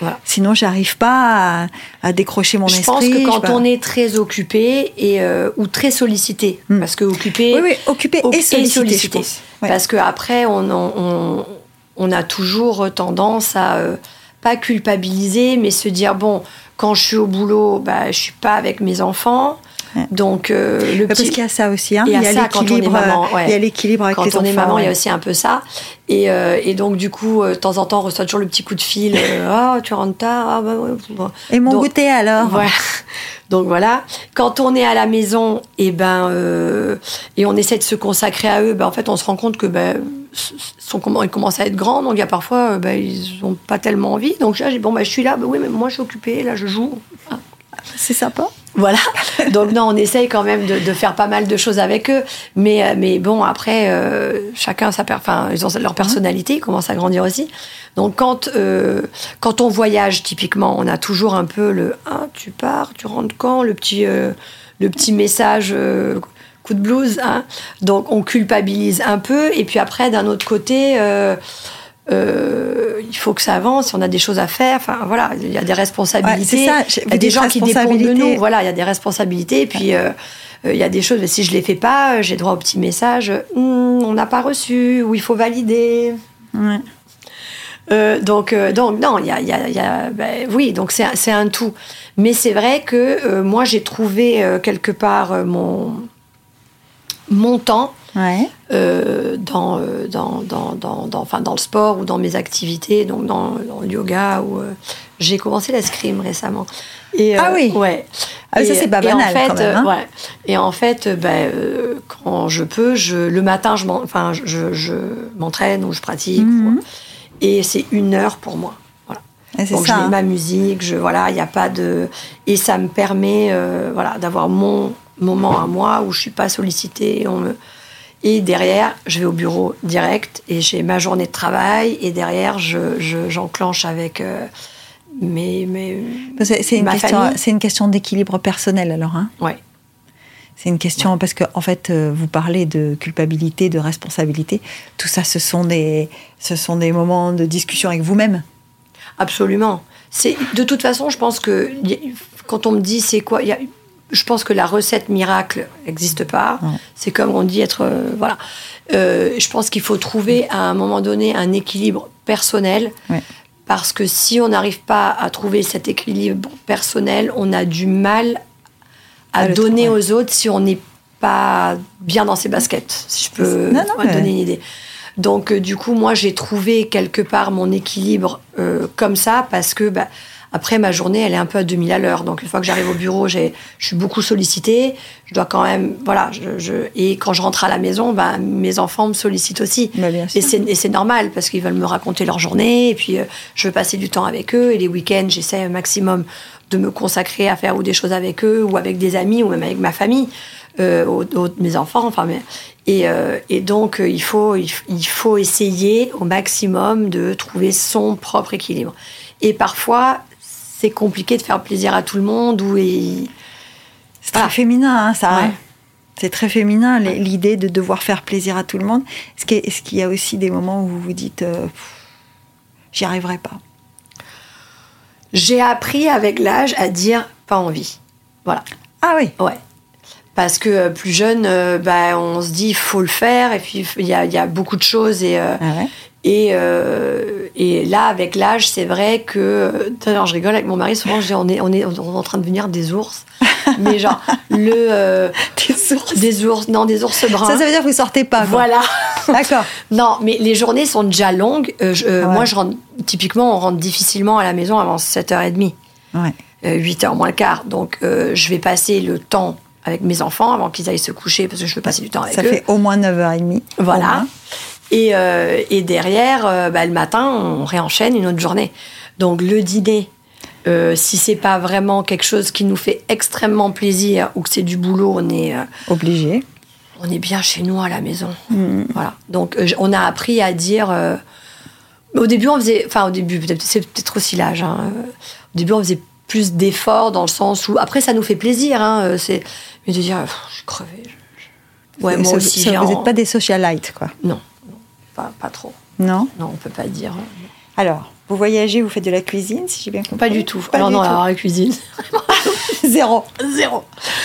ben sinon, j'arrive pas à, décrocher mon esprit. Je pense que quand on est très occupé et euh, ou très sollicité, hmm. parce que occupé, oui, oui, occupé et sollicité, parce que après, on, on, on, a toujours tendance à euh, pas culpabiliser, mais se dire bon, quand je suis au boulot, bah, je suis pas avec mes enfants. Donc, euh, le Parce qu'il y a ça aussi, hein. il, y a l'équilibre, il y a l'équilibre avec quand les on est maman, il y a aussi un peu ça. Et, euh, et donc, du coup, euh, de temps en temps, on reçoit toujours le petit coup de fil. Ah, tu rentres tard. Ah, bah. Et mon goûter alors? voilà. Donc voilà. Quand on est à la maison, et eh ben, et on essaie de se consacrer à eux, ben, en fait, on se rend compte que ben, sont, ils commencent à être grands, donc il y a parfois, ben, ils n'ont pas tellement envie. Donc là, bon, ben, je suis là, ben, oui, mais moi, je suis occupée, là, je joue. C'est sympa. Voilà. Donc non, on essaye quand même de, faire pas mal de choses avec eux, mais euh, mais bon après euh, chacun sa enfin ils ont leur personnalité, ils commencent à grandir aussi. Donc quand euh, quand on voyage typiquement, on a toujours un peu le ah tu pars, tu rentres quand? Le petit le petit message coup de blues. Hein. Donc on culpabilise un peu et puis après d'un autre côté il il faut que ça avance, on a des choses à faire, enfin voilà, il y a des responsabilités. ça, il y a des gens qui dépendent de nous, voilà, il y a des responsabilités, et puis euh, euh, il y a des choses, mais si je les fais pas, j'ai droit au petit message, Hum, on n'a pas reçu, ou il faut valider. Ouais. Euh, donc, euh, donc, non, il y a, il y a- il y a- ben, oui, donc c'est un- tout. Mais c'est vrai que euh, moi, j'ai trouvé euh, quelque part euh, mon, mon temps Ouais. euh, dans, euh, dans, dans, dans, dans- enfin, dans le sport ou dans mes activités, donc dans, dans le yoga. Ou, euh, j'ai commencé l'escrime récemment. Et, Ah euh, oui. Ouais. Ah oui, ça, c'est pas et en banal, fait, quand même, hein. ouais. Et en fait, ben, euh, quand je peux, je, le matin, je m'en- enfin, je, je m'entraîne ou je pratique. Mhm. ou- et c'est une heure pour moi. Donc ça. je mets hein. ma musique, je voilà, il n'y a pas de et ça me permet euh, voilà d'avoir mon moment à moi où je suis pas sollicitée, on me et derrière je vais au bureau direct et j'ai ma journée de travail et derrière je je- j'enclenche avec euh, mes mes C'est une, une question d'équilibre personnel alors. Hein ouais c'est une question parce que en fait, euh, vous parlez de culpabilité, de responsabilité. Tout ça, ce sont des, ce sont des moments de discussion avec vous-même. Absolument. C'est de toute façon, je pense que quand on me dit c'est quoi, il y a- je pense que la recette miracle n'existe pas. C'est comme on dit être euh, voilà. Euh, je pense qu'il faut trouver à un moment donné un équilibre personnel. Ouais. Parce que si on n'arrive pas à trouver cet équilibre personnel, on a du mal à donner aux autres si on n'est pas bien dans ses baskets, si je peux Non, non, mais- donner une idée. Donc, euh, du coup, moi, j'ai trouvé quelque part mon équilibre euh, comme ça parce que, bah, après, ma journée, elle est un peu à 2000 à l'heure. Donc, une fois que j'arrive au bureau, je suis beaucoup sollicitée. Je dois quand même. Voilà. Je, je- et quand je rentre à la maison, bah, mes enfants me sollicitent aussi. Bah, et c'est normal parce qu'ils veulent me raconter leur journée et puis euh, je veux passer du temps avec eux. Et les week-ends, j'essaie un maximum de me consacrer à faire ou des choses avec eux ou avec des amis ou même avec ma famille, euh, aux- aux- mes enfants. Enfin, mais, et, euh, et donc, euh, il, faut, il, faut essayer au maximum de trouver son propre équilibre. Et parfois, c'est compliqué de faire plaisir à tout le monde ou et- C'est très féminin, hein, ça. Ouais. C'est très féminin, l'idée de devoir faire plaisir à tout le monde. Est-ce qu'il est-ce qu'il y a aussi des moments où vous vous dites, euh, j'y arriverai pas? J'ai appris avec l'âge à dire pas envie. Voilà. Ah oui. Ouais. Parce que euh, plus jeune, euh, bah, on se dit il faut le faire et puis il y a, il y a beaucoup de choses et euh, Ah ouais? et, et là avec l'âge c'est vrai que d'ailleurs je rigole avec mon mari souvent je dis on est on est, on est en train de devenir des ours mais genre le Des ours? des ours non des ours bruns Ça, ça veut dire que vous sortez pas. quoi. voilà D'accord. non mais les journées sont déjà longues je- Ouais. moi je rentre typiquement on rentre difficilement à la maison avant 7h30 Ouais. euh, 8h moins le quart. Donc, je vais passer le temps avec mes enfants avant qu'ils aillent se coucher parce que je veux passer du temps avec Ça eux. fait au moins 9h30. au Voilà. Et, euh, et derrière, euh, bah, le matin, on réenchaîne une autre journée. Donc, le dîner, euh, si c'est pas vraiment quelque chose qui nous fait extrêmement plaisir ou que c'est du boulot, on est, euh, Obligé. on est bien chez nous à la maison. Mm. Voilà. Donc, on a appris à dire. au début, on faisait. Enfin, au début, c'est peut-être aussi l'âge. hein, au début, on faisait plus d'efforts dans le sens où. Après, ça nous fait plaisir. Hein, euh, c'est, mais de dire, je suis crevée. je- Ouais, moi aussi. ça- vous n'êtes pas des socialites, quoi. Non, non, pas, pas trop. Non? Non, on peut pas dire. hein. Alors, vous voyagez, vous faites de la cuisine, si j'ai bien compris? Pas du tout. Pas alors du non, tout. alors la cuisine. Zéro. Zéro.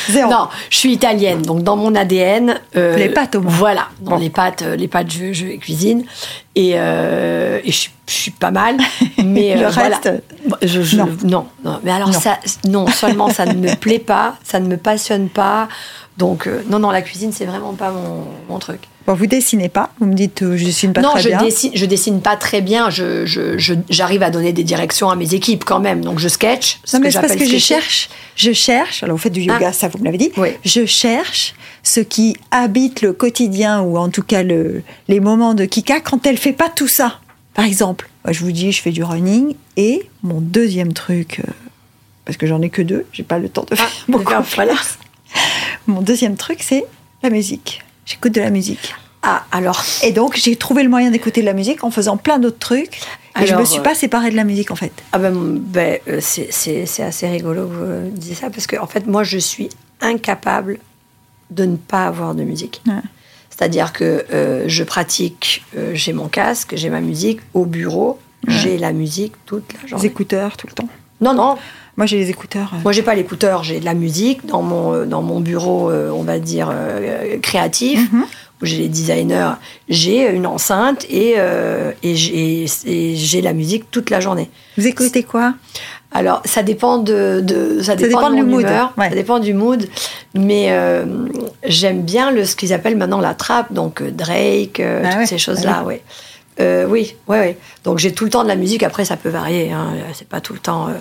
Zéro. Non, je suis italienne, donc dans mon ADN. euh, Les pâtes, au moins. Voilà, dans Bon. les pâtes, euh, les pâtes, je, je cuisine et, euh, et je, suis- je suis pas mal. Mais Le euh, voilà. reste, je, je- non. non. non, Mais alors Non. ça, non seulement ça ne me plaît pas, ça ne me passionne pas. Donc non, non, la cuisine c'est vraiment pas mon, mon truc. Bon, vous dessinez pas. Vous me dites, euh, je dessine pas non, très je bien. dessine, je dessine pas très bien. Je, je- je- j'arrive à donner des directions à mes équipes quand même. Donc je sketch. Non, mais c'est parce que je cherche, je cherche, alors vous faites du yoga, Ah. ça vous me l'avez dit, Oui. je cherche ce qui habite le quotidien ou en tout cas le, les moments de Kika quand elle fait pas tout ça. Par exemple, je vous dis, je fais du running et mon deuxième truc, euh, parce que j'en ai que deux, j'ai pas le temps de faire Ah, beaucoup voilà. Mon deuxième truc, c'est la musique. J'écoute de la musique. Ah, alors. Et donc, j'ai trouvé le moyen d'écouter de la musique en faisant plein d'autres trucs. Et je Alors, me suis euh, pas séparée de la musique, en fait. Ah ben, ben, euh, c'est, assez rigolo que vous disiez ça parce que en fait moi je suis incapable de ne pas avoir de musique. Ouais. C'est-à-dire que euh, je pratique, euh, j'ai mon casque, j'ai ma musique au bureau J'ai la musique toute la journée. Les écouteurs tout le temps. Non, non. Moi, j'ai les écouteurs. euh, Moi, j'ai pas l'écouteur, j'ai de la musique dans mon, euh, dans mon bureau, euh, on va dire, créatif, Mhm. où j'ai les designers. J'ai une enceinte et, euh, et j'ai la musique toute la journée. Vous écoutez quoi? Alors, ça dépend de, de- ça dépend, dépend de du mood, humeur, ouais. ça dépend du mood. Mais euh, j'aime bien le, ce qu'ils appellent maintenant la trappe, donc Drake, Ah toutes ouais, ces choses-là, ah ouais. Euh, oui, ouais, ouais. Donc j'ai tout le temps de la musique. Après, ça peut varier, hein, c'est pas tout le temps. euh,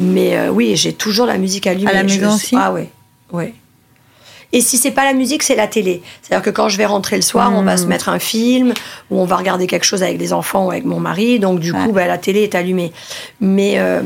mais euh, oui, j'ai toujours la musique allumée. À la Je- maison aussi? Ah ouais, ouais. Et si c'est pas la musique, c'est la télé. C'est-à-dire que quand je vais rentrer le soir, on va Hmm. se mettre un film ou on va regarder quelque chose avec les enfants ou avec mon mari. Donc du coup, bah, la télé est allumée. Mais euh,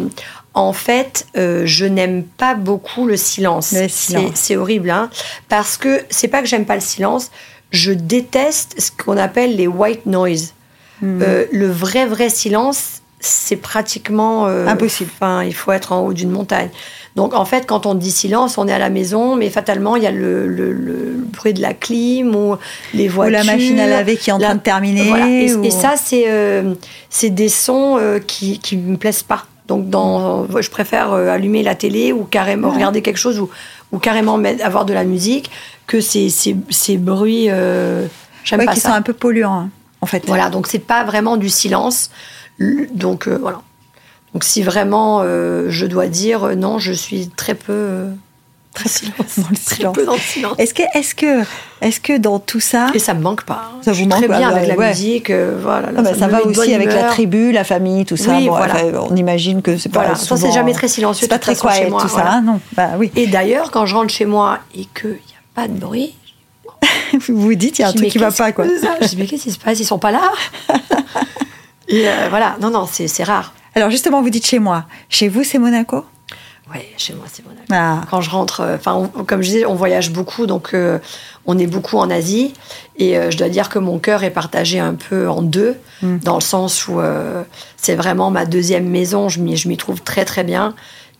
en fait, euh, je n'aime pas beaucoup le silence. Silence. C'est horrible, hein, parce que c'est pas que j'aime pas le silence. Je déteste ce qu'on appelle les white noise. Hmm. Euh, le vrai vrai silence, c'est pratiquement euh, Impossible. Enfin, il faut être en haut d'une montagne. Donc en fait, quand on dit silence, on est à la maison, mais fatalement, il y a le, le- le bruit de la clim ou les Ou voitures. la machine à laver qui est en la- train de terminer. Voilà. Et, ou- et ça, c'est euh, c'est des sons euh, qui qui me plaisent pas. Donc dans, je préfère allumer la télé ou carrément regarder quelque chose ou, ou carrément avoir de la musique que ces, ces, ces bruits. J'aime Ouais, pas qui ça. sont un peu polluants, hein, en fait. Voilà, donc c'est pas vraiment du silence. Donc euh, voilà. Donc si vraiment euh, je dois dire euh, non, je suis très peu euh, Très silence. dans le Très silence. peu dans le silence. Est-ce que, est-ce que, est-ce que dans tout ça, Et ça me manque pas. Ça je suis vous très manque, bien bah, avec la musique. voilà, là, Ah bah, ça, va aussi avec la tribu, la famille, tout ça. Oui, Bon, voilà. enfin, on imagine que c'est pas Voilà, ça c'est souvent- jamais très silencieux. C'est pas très façon, chez quiet moi, tout ça, hein, non Bah oui. Et d'ailleurs, quand je rentre chez moi et qu'il n'y a pas de bruit, Vous vous dites, il y a un je truc qui va qu'est-ce pas, quoi. Je dis, mais qu'est-ce qui se passe? Ils sont pas là Et euh, voilà, non, non, c'est rare. Alors justement, vous dites chez moi. Chez vous, c'est Monaco? Ouais, chez moi, c'est Monaco. Ah. Quand je rentre, euh, enfin, comme je disais, on voyage beaucoup, donc euh, on est beaucoup en Asie. Et euh, je dois dire que mon cœur est partagé un peu en deux, Mm. dans le sens où c'est vraiment ma deuxième maison. Je m'y trouve très, très bien.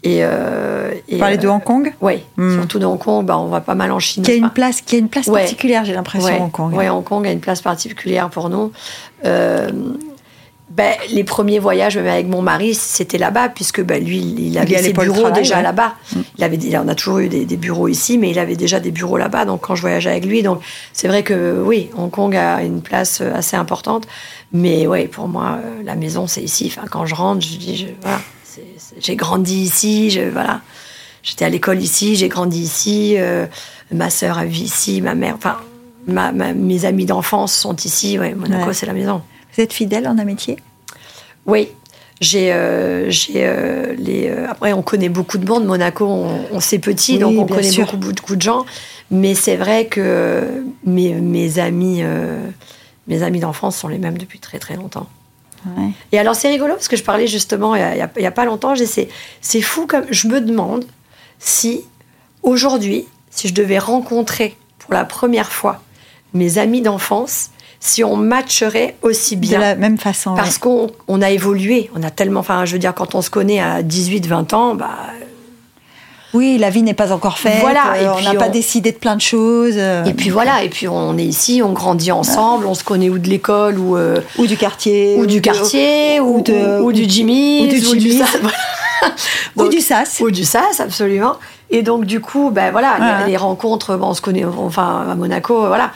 Et, euh, et, de euh, Hong Kong Oui, Mm. surtout de Hong Kong, bah, on va pas mal en Chine. qui a une place, qui a une place Ouais. particulière, j'ai l'impression, ouais, Hong Kong. ouais, Hong Kong a une place particulière pour nous. Euh, ben, les premiers voyages, même avec mon mari, c'était là-bas, puisque ben, lui, il y avait allait ses bureaux travail, déjà ouais. là-bas. Il avait, il- on a toujours eu des, des bureaux ici, mais il avait déjà des bureaux là-bas. Donc, quand je voyageais avec lui, donc c'est vrai que oui, Hong Kong a une place euh, assez importante. Mais oui, pour moi, la maison, c'est ici. Enfin, quand je rentre, je dis, je- voilà, j'ai grandi ici, je, voilà. J'étais à l'école ici, j'ai grandi ici, euh, ma sœur a vécu ici, ma mère, enfin, ma- ma- mes amis d'enfance sont ici. Ouais, Monaco, Ouais. c'est la maison. Vous êtes fidèle en amitié? Oui. J'ai, euh, j'ai euh, les. après, on connaît beaucoup de monde. Monaco, on, on c'est petit, Oui, donc on connaît sûr. beaucoup, beaucoup de gens. Mais c'est vrai que mes, mes amis, mes amis d'enfance sont les mêmes depuis très très longtemps. Ouais. Et alors c'est rigolo parce que je parlais justement il y a, pas longtemps, j'ai- c'est, c'est fou comme je me demande si aujourd'hui, si je devais rencontrer pour la première fois mes amis d'enfance, si on matcherait aussi De bien. la même façon. Parce ouais. qu'on on a évolué, on a tellement, enfin je veux dire quand on se connaît à 18-20 ans, bah Oui, la vie n'est pas encore faite. Voilà, et euh, on puis n'a pas on- décidé de plein de choses. euh, et puis voilà, et puis on est ici, on grandit ensemble, on se connaît ou de l'école ou euh, ou du quartier. ou du quartier ou, ou de- ou, du Jimmy ou du voilà. Ou du sas. Ou du SAS, absolument. Et donc, du coup, ben voilà, les- Voilà. les, rencontres, bon, on se connaît, enfin, à Monaco, voilà.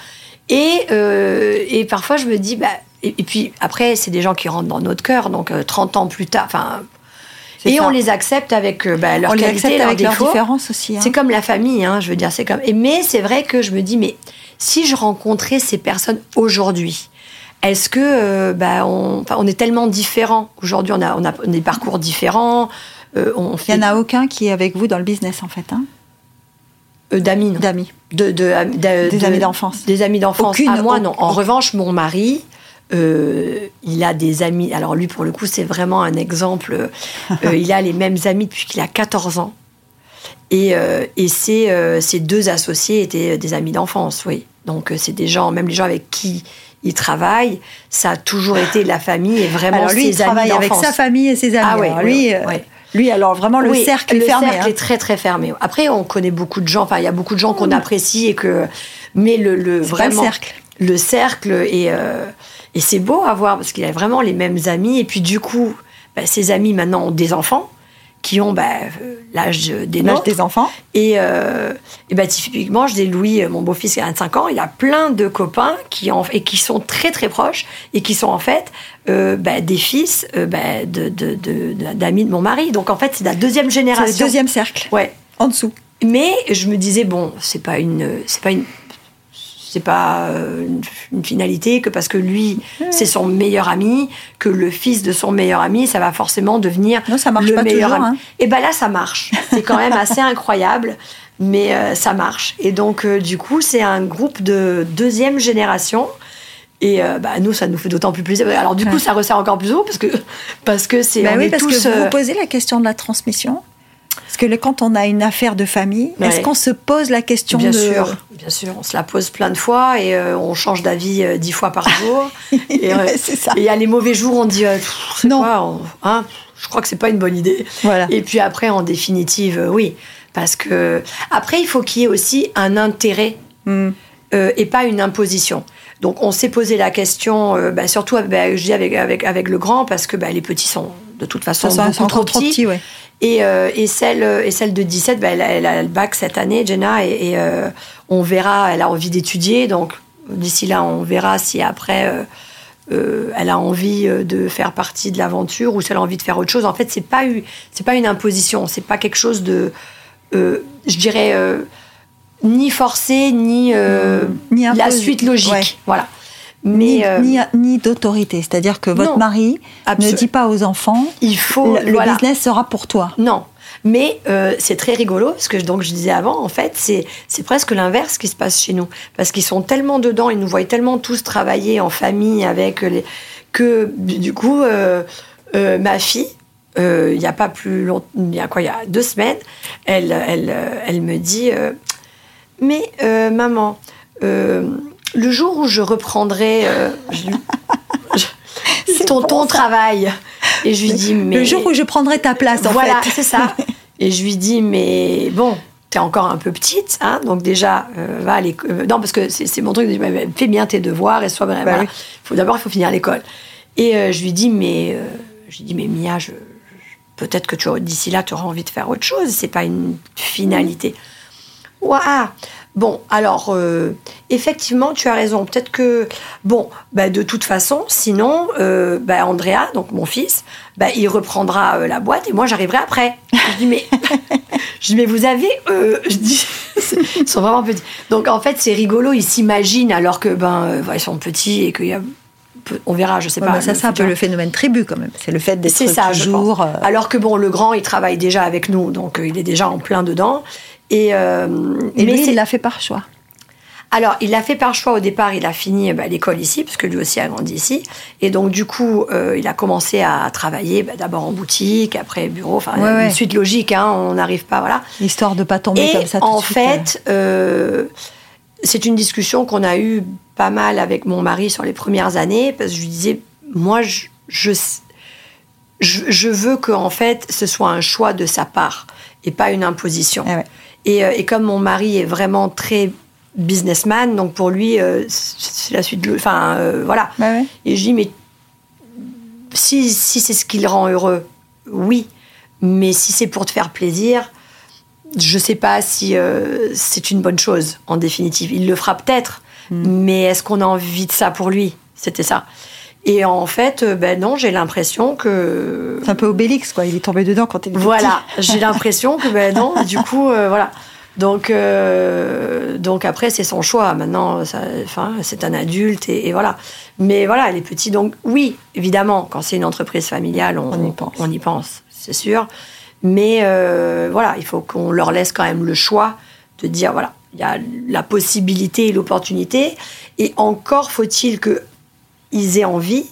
Et, euh, et parfois, je me dis, et, et puis après, c'est des gens qui rentrent dans notre cœur, donc euh, 30 ans plus tard, enfin. Et ça. on les accepte avec bah, leurs On les qualités, accepte leurs avec leurs différences aussi. hein. C'est comme la famille, hein, je veux dire, c'est comme. Et mais c'est vrai que je me dis, mais si je rencontrais ces personnes aujourd'hui, est-ce que euh, bah, on, est tellement différents aujourd'hui, on a, on a des parcours différents, euh, on Il n'y en a aucun qui est avec vous dans le business, en fait, hein, euh, d'amis, non. d'amis. de, de- de- Des de- amis d'enfance. Des amis d'enfance. Aucune- à moi, non. En revanche, mon mari, euh, il a des amis. Alors lui, pour le coup, c'est vraiment un exemple. Euh, il a les mêmes amis depuis qu'il a 14 ans. Et, euh, et ses, ses deux associés étaient des amis d'enfance, oui. Donc c'est des gens, même les gens avec qui il travaille, ça a toujours été la famille et vraiment Alors lui, il ses amis travaille avec sa famille et ses amis. Ah Alors, ouais, lui, lui, alors vraiment le Oui, cercle est le fermé. cercle hein. est très très fermé. Après, on connaît beaucoup de gens. Enfin, il y a beaucoup de gens qu'on apprécie et que, mais le, le C'est pas le vraiment cercle. Le cercle est euh, Et c'est beau à voir parce qu'il a vraiment les mêmes amis. Et puis du coup, bah, ses amis maintenant ont des enfants qui ont bah, euh, l'âge des L'âge des enfants. Et, euh, et bah, typiquement, je dis Louis, mon beau-fils qui a 25 ans, il a plein de copains qui en, et qui sont très très proches et qui sont en fait euh, bah, des fils bah, de, de, de- d'amis de mon mari. Donc en fait, c'est la deuxième C'est génération. le deuxième cercle, Ouais. en dessous. Mais je me disais bon, c'est pas une, c'est pas une, c'est pas euh, une, finalité que parce que lui c'est son meilleur ami, que le fils de son meilleur ami, ça va forcément devenir Non, ça marche le pas meilleur toujours, ami. hein. Et ben là ça marche. C'est quand même assez incroyable, mais euh, ça marche. Et donc euh, du coup c'est un groupe de deuxième génération. Et euh, bah, nous, ça nous fait d'autant plus plaisir. Alors du coup, ça resserre encore plus haut parce que parce que c'est Bah oui, parce tous que vous vous posez la question de la transmission. Parce que quand on a une affaire de famille, Ouais. est-ce qu'on se pose la question Bien de... sûr, bien sûr, on se la pose plein de fois et euh, on change d'avis euh, dix fois par jour. et euh, et il y a les mauvais jours, on dit, Non. quoi on- hein, Je crois que c'est pas une bonne idée. Voilà. Et puis après, en définitive, oui, parce que après, il faut qu'il y ait aussi un intérêt Hmm. et pas une imposition. Donc on s'est posé la question, euh, bah, surtout bah, je dis avec, avec, avec le grand, parce que bah, les petits sont de toute façon ça, beaucoup trop trop petits. petit, ouais. Et, euh, et, celle, et celle de 17, bah, elle, a, elle a le bac cette année, Jenna, et, et, euh, on verra, elle a envie d'étudier, donc d'ici là, on verra si après, euh, euh, elle a envie euh, de faire partie de l'aventure ou si elle a envie de faire autre chose. En fait, c'est pas, c'est pas une imposition, c'est pas quelque chose de, euh, je dirais, euh, ni forcé, ni, euh, Ni la suite logique. Ouais. Voilà. Mais Ni, euh, ni, ni d'autorité. C'est-à-dire que votre non. mari ne dit pas aux enfants, il faut. le, voilà. business sera pour toi. Non. Mais euh, c'est très rigolo, parce que donc, je disais avant, en fait, c'est c'est presque l'inverse qui se passe chez nous. Parce qu'ils sont tellement dedans, ils nous voient tellement tous travailler en famille avec les. que du coup, euh, euh, ma fille, euh, il n'y a pas plus longtemps, il y a quoi, il y a deux semaines, elle, elle, elle me dit euh, Mais euh, maman, euh, le jour où je reprendrai euh, je- je- C'est ton, bon, ton ça. travail, et je lui dis Mais. Le jour où je prendrai ta place, en Voilà, fait. c'est ça. Et je lui dis, mais bon, t'es encore un peu petite, hein, donc déjà, euh, va à l'école. euh, non, parce que c'est mon truc, fais bien tes devoirs et sois vraiment. Voilà. oui. faut D'abord, il faut finir l'école. Et euh, je lui dis, mais, je lui dis, mais Mia, je, je- peut-être que tu d'ici là, tu auras envie de faire autre chose, c'est pas une finalité. Ouah Bon, alors, euh, effectivement, tu as raison. Peut-être que, bon, bah, de toute façon, sinon, euh, bah, Andrea, donc mon fils, bah, il reprendra euh, la boîte et moi, j'arriverai après. Je dis, mais, je dis, mais vous avez, je dis, ils sont vraiment petits. Donc, en fait, c'est rigolo, ils s'imaginent alors que, ben, ils sont petits et qu'il y a, on verra, je sais Ouais, pas. ça, c'est un peu le phénomène tribu, quand même. C'est le fait d'être C'est ça, je toujours... pense. Alors que bon, le grand, il travaille déjà avec nous, donc il est déjà en plein dedans. Et, euh, Et mais lui, il l'a fait par choix. alors, il l'a fait par choix au départ. Il a fini bah, l'école ici, parce que lui aussi a grandi ici. Et donc, du coup, euh, il a commencé à travailler bah, d'abord en boutique, après bureau. Enfin, Ouais, une ouais. suite logique. Hein, on n'arrive pas, voilà. Histoire de pas tomber Et comme ça tout en de suite, euh. fait, euh, c'est une discussion qu'on a eue pas mal avec mon mari sur les premières années, parce que je lui disais, moi, je, je, je, je veux que en fait, ce soit un choix de sa part et pas une imposition. Ah ouais. Et, euh, et comme mon mari est vraiment très businessman, donc pour lui, euh, c'est la suite de... Enfin, euh, voilà. Bah ouais. Et je dis, mais si, si c'est ce qui le rend heureux, oui. Mais si c'est pour te faire plaisir, je sais pas si euh, c'est une bonne chose, en définitive. Il le fera peut-être, mais est-ce qu'on a envie de ça pour lui? C'était ça. Et en fait, euh, ben non, j'ai l'impression que... C'est un peu Obélix, quoi. Il est tombé dedans quand il était Voilà, j'ai l'impression que ben non, du coup, euh, voilà. Donc, euh, donc après, c'est son choix. Maintenant, ça, enfin, c'est un adulte et, et voilà. Mais voilà, les petits, donc oui, évidemment, quand c'est une entreprise familiale, on, On y pense. on y pense, c'est sûr. Mais euh, voilà, il faut qu'on leur laisse quand même le choix de dire voilà, il y a la possibilité et l'opportunité. Et encore faut-il que ils aient envie,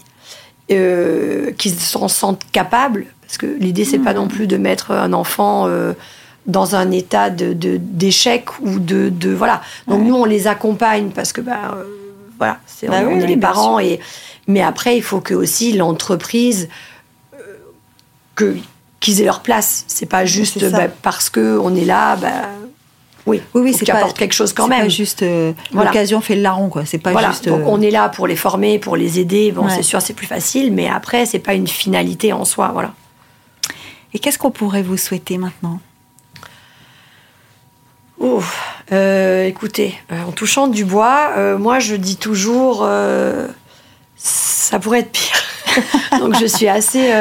euh, qu'ils s'en sentent capables, parce que l'idée c'est pas non plus de mettre un enfant euh, dans un état de d'échec ou de, de voilà. Donc Ouais. nous on les accompagne parce que bah euh, voilà, c'est Bah on, oui, on est oui, les parents et mais après il faut que aussi l'entreprise que qu'ils aient leur place. C'est pas juste bah, parce que on est là, bah, Oui, oui, oui c'est qui apporte quelque chose quand même. Pas juste l'occasion fait le larron, quoi. C'est pas voilà. juste. Donc on est là pour les former, pour les aider. Bon, c'est sûr, c'est plus facile, mais après, c'est pas une finalité en soi, voilà. Et qu'est-ce qu'on pourrait vous souhaiter maintenant? Euh, écoutez, euh, en touchant du bois, euh, moi je dis toujours, ça pourrait être pire. Donc je suis assez,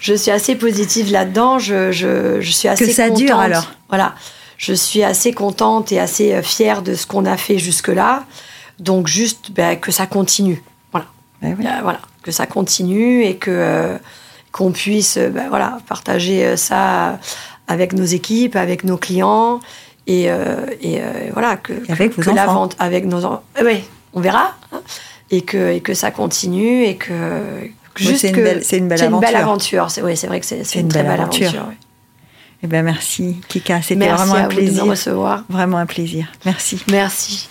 je suis assez positive là-dedans. Je, je, je, suis assez que ça contente. dure alors? Voilà, je suis assez contente et assez fière de ce qu'on a fait jusque-là. Donc juste ben, que ça continue. Voilà, ben oui. voilà, que ça continue et que qu'on puisse ben, voilà partager ça avec nos équipes, avec nos clients et, euh, et euh, voilà que, avec que, vos la vente avec nos enfants. oui, on verra hein, et que et que ça continue et que juste c'est une, belle, c'est une belle aventure. Une belle aventure. C'est oui, c'est vrai que c'est, une, une, très belle aventure. aventure oui. Eh ben merci Kika, c'était vraiment un plaisir. De me recevoir. Vraiment un plaisir. Merci. Merci.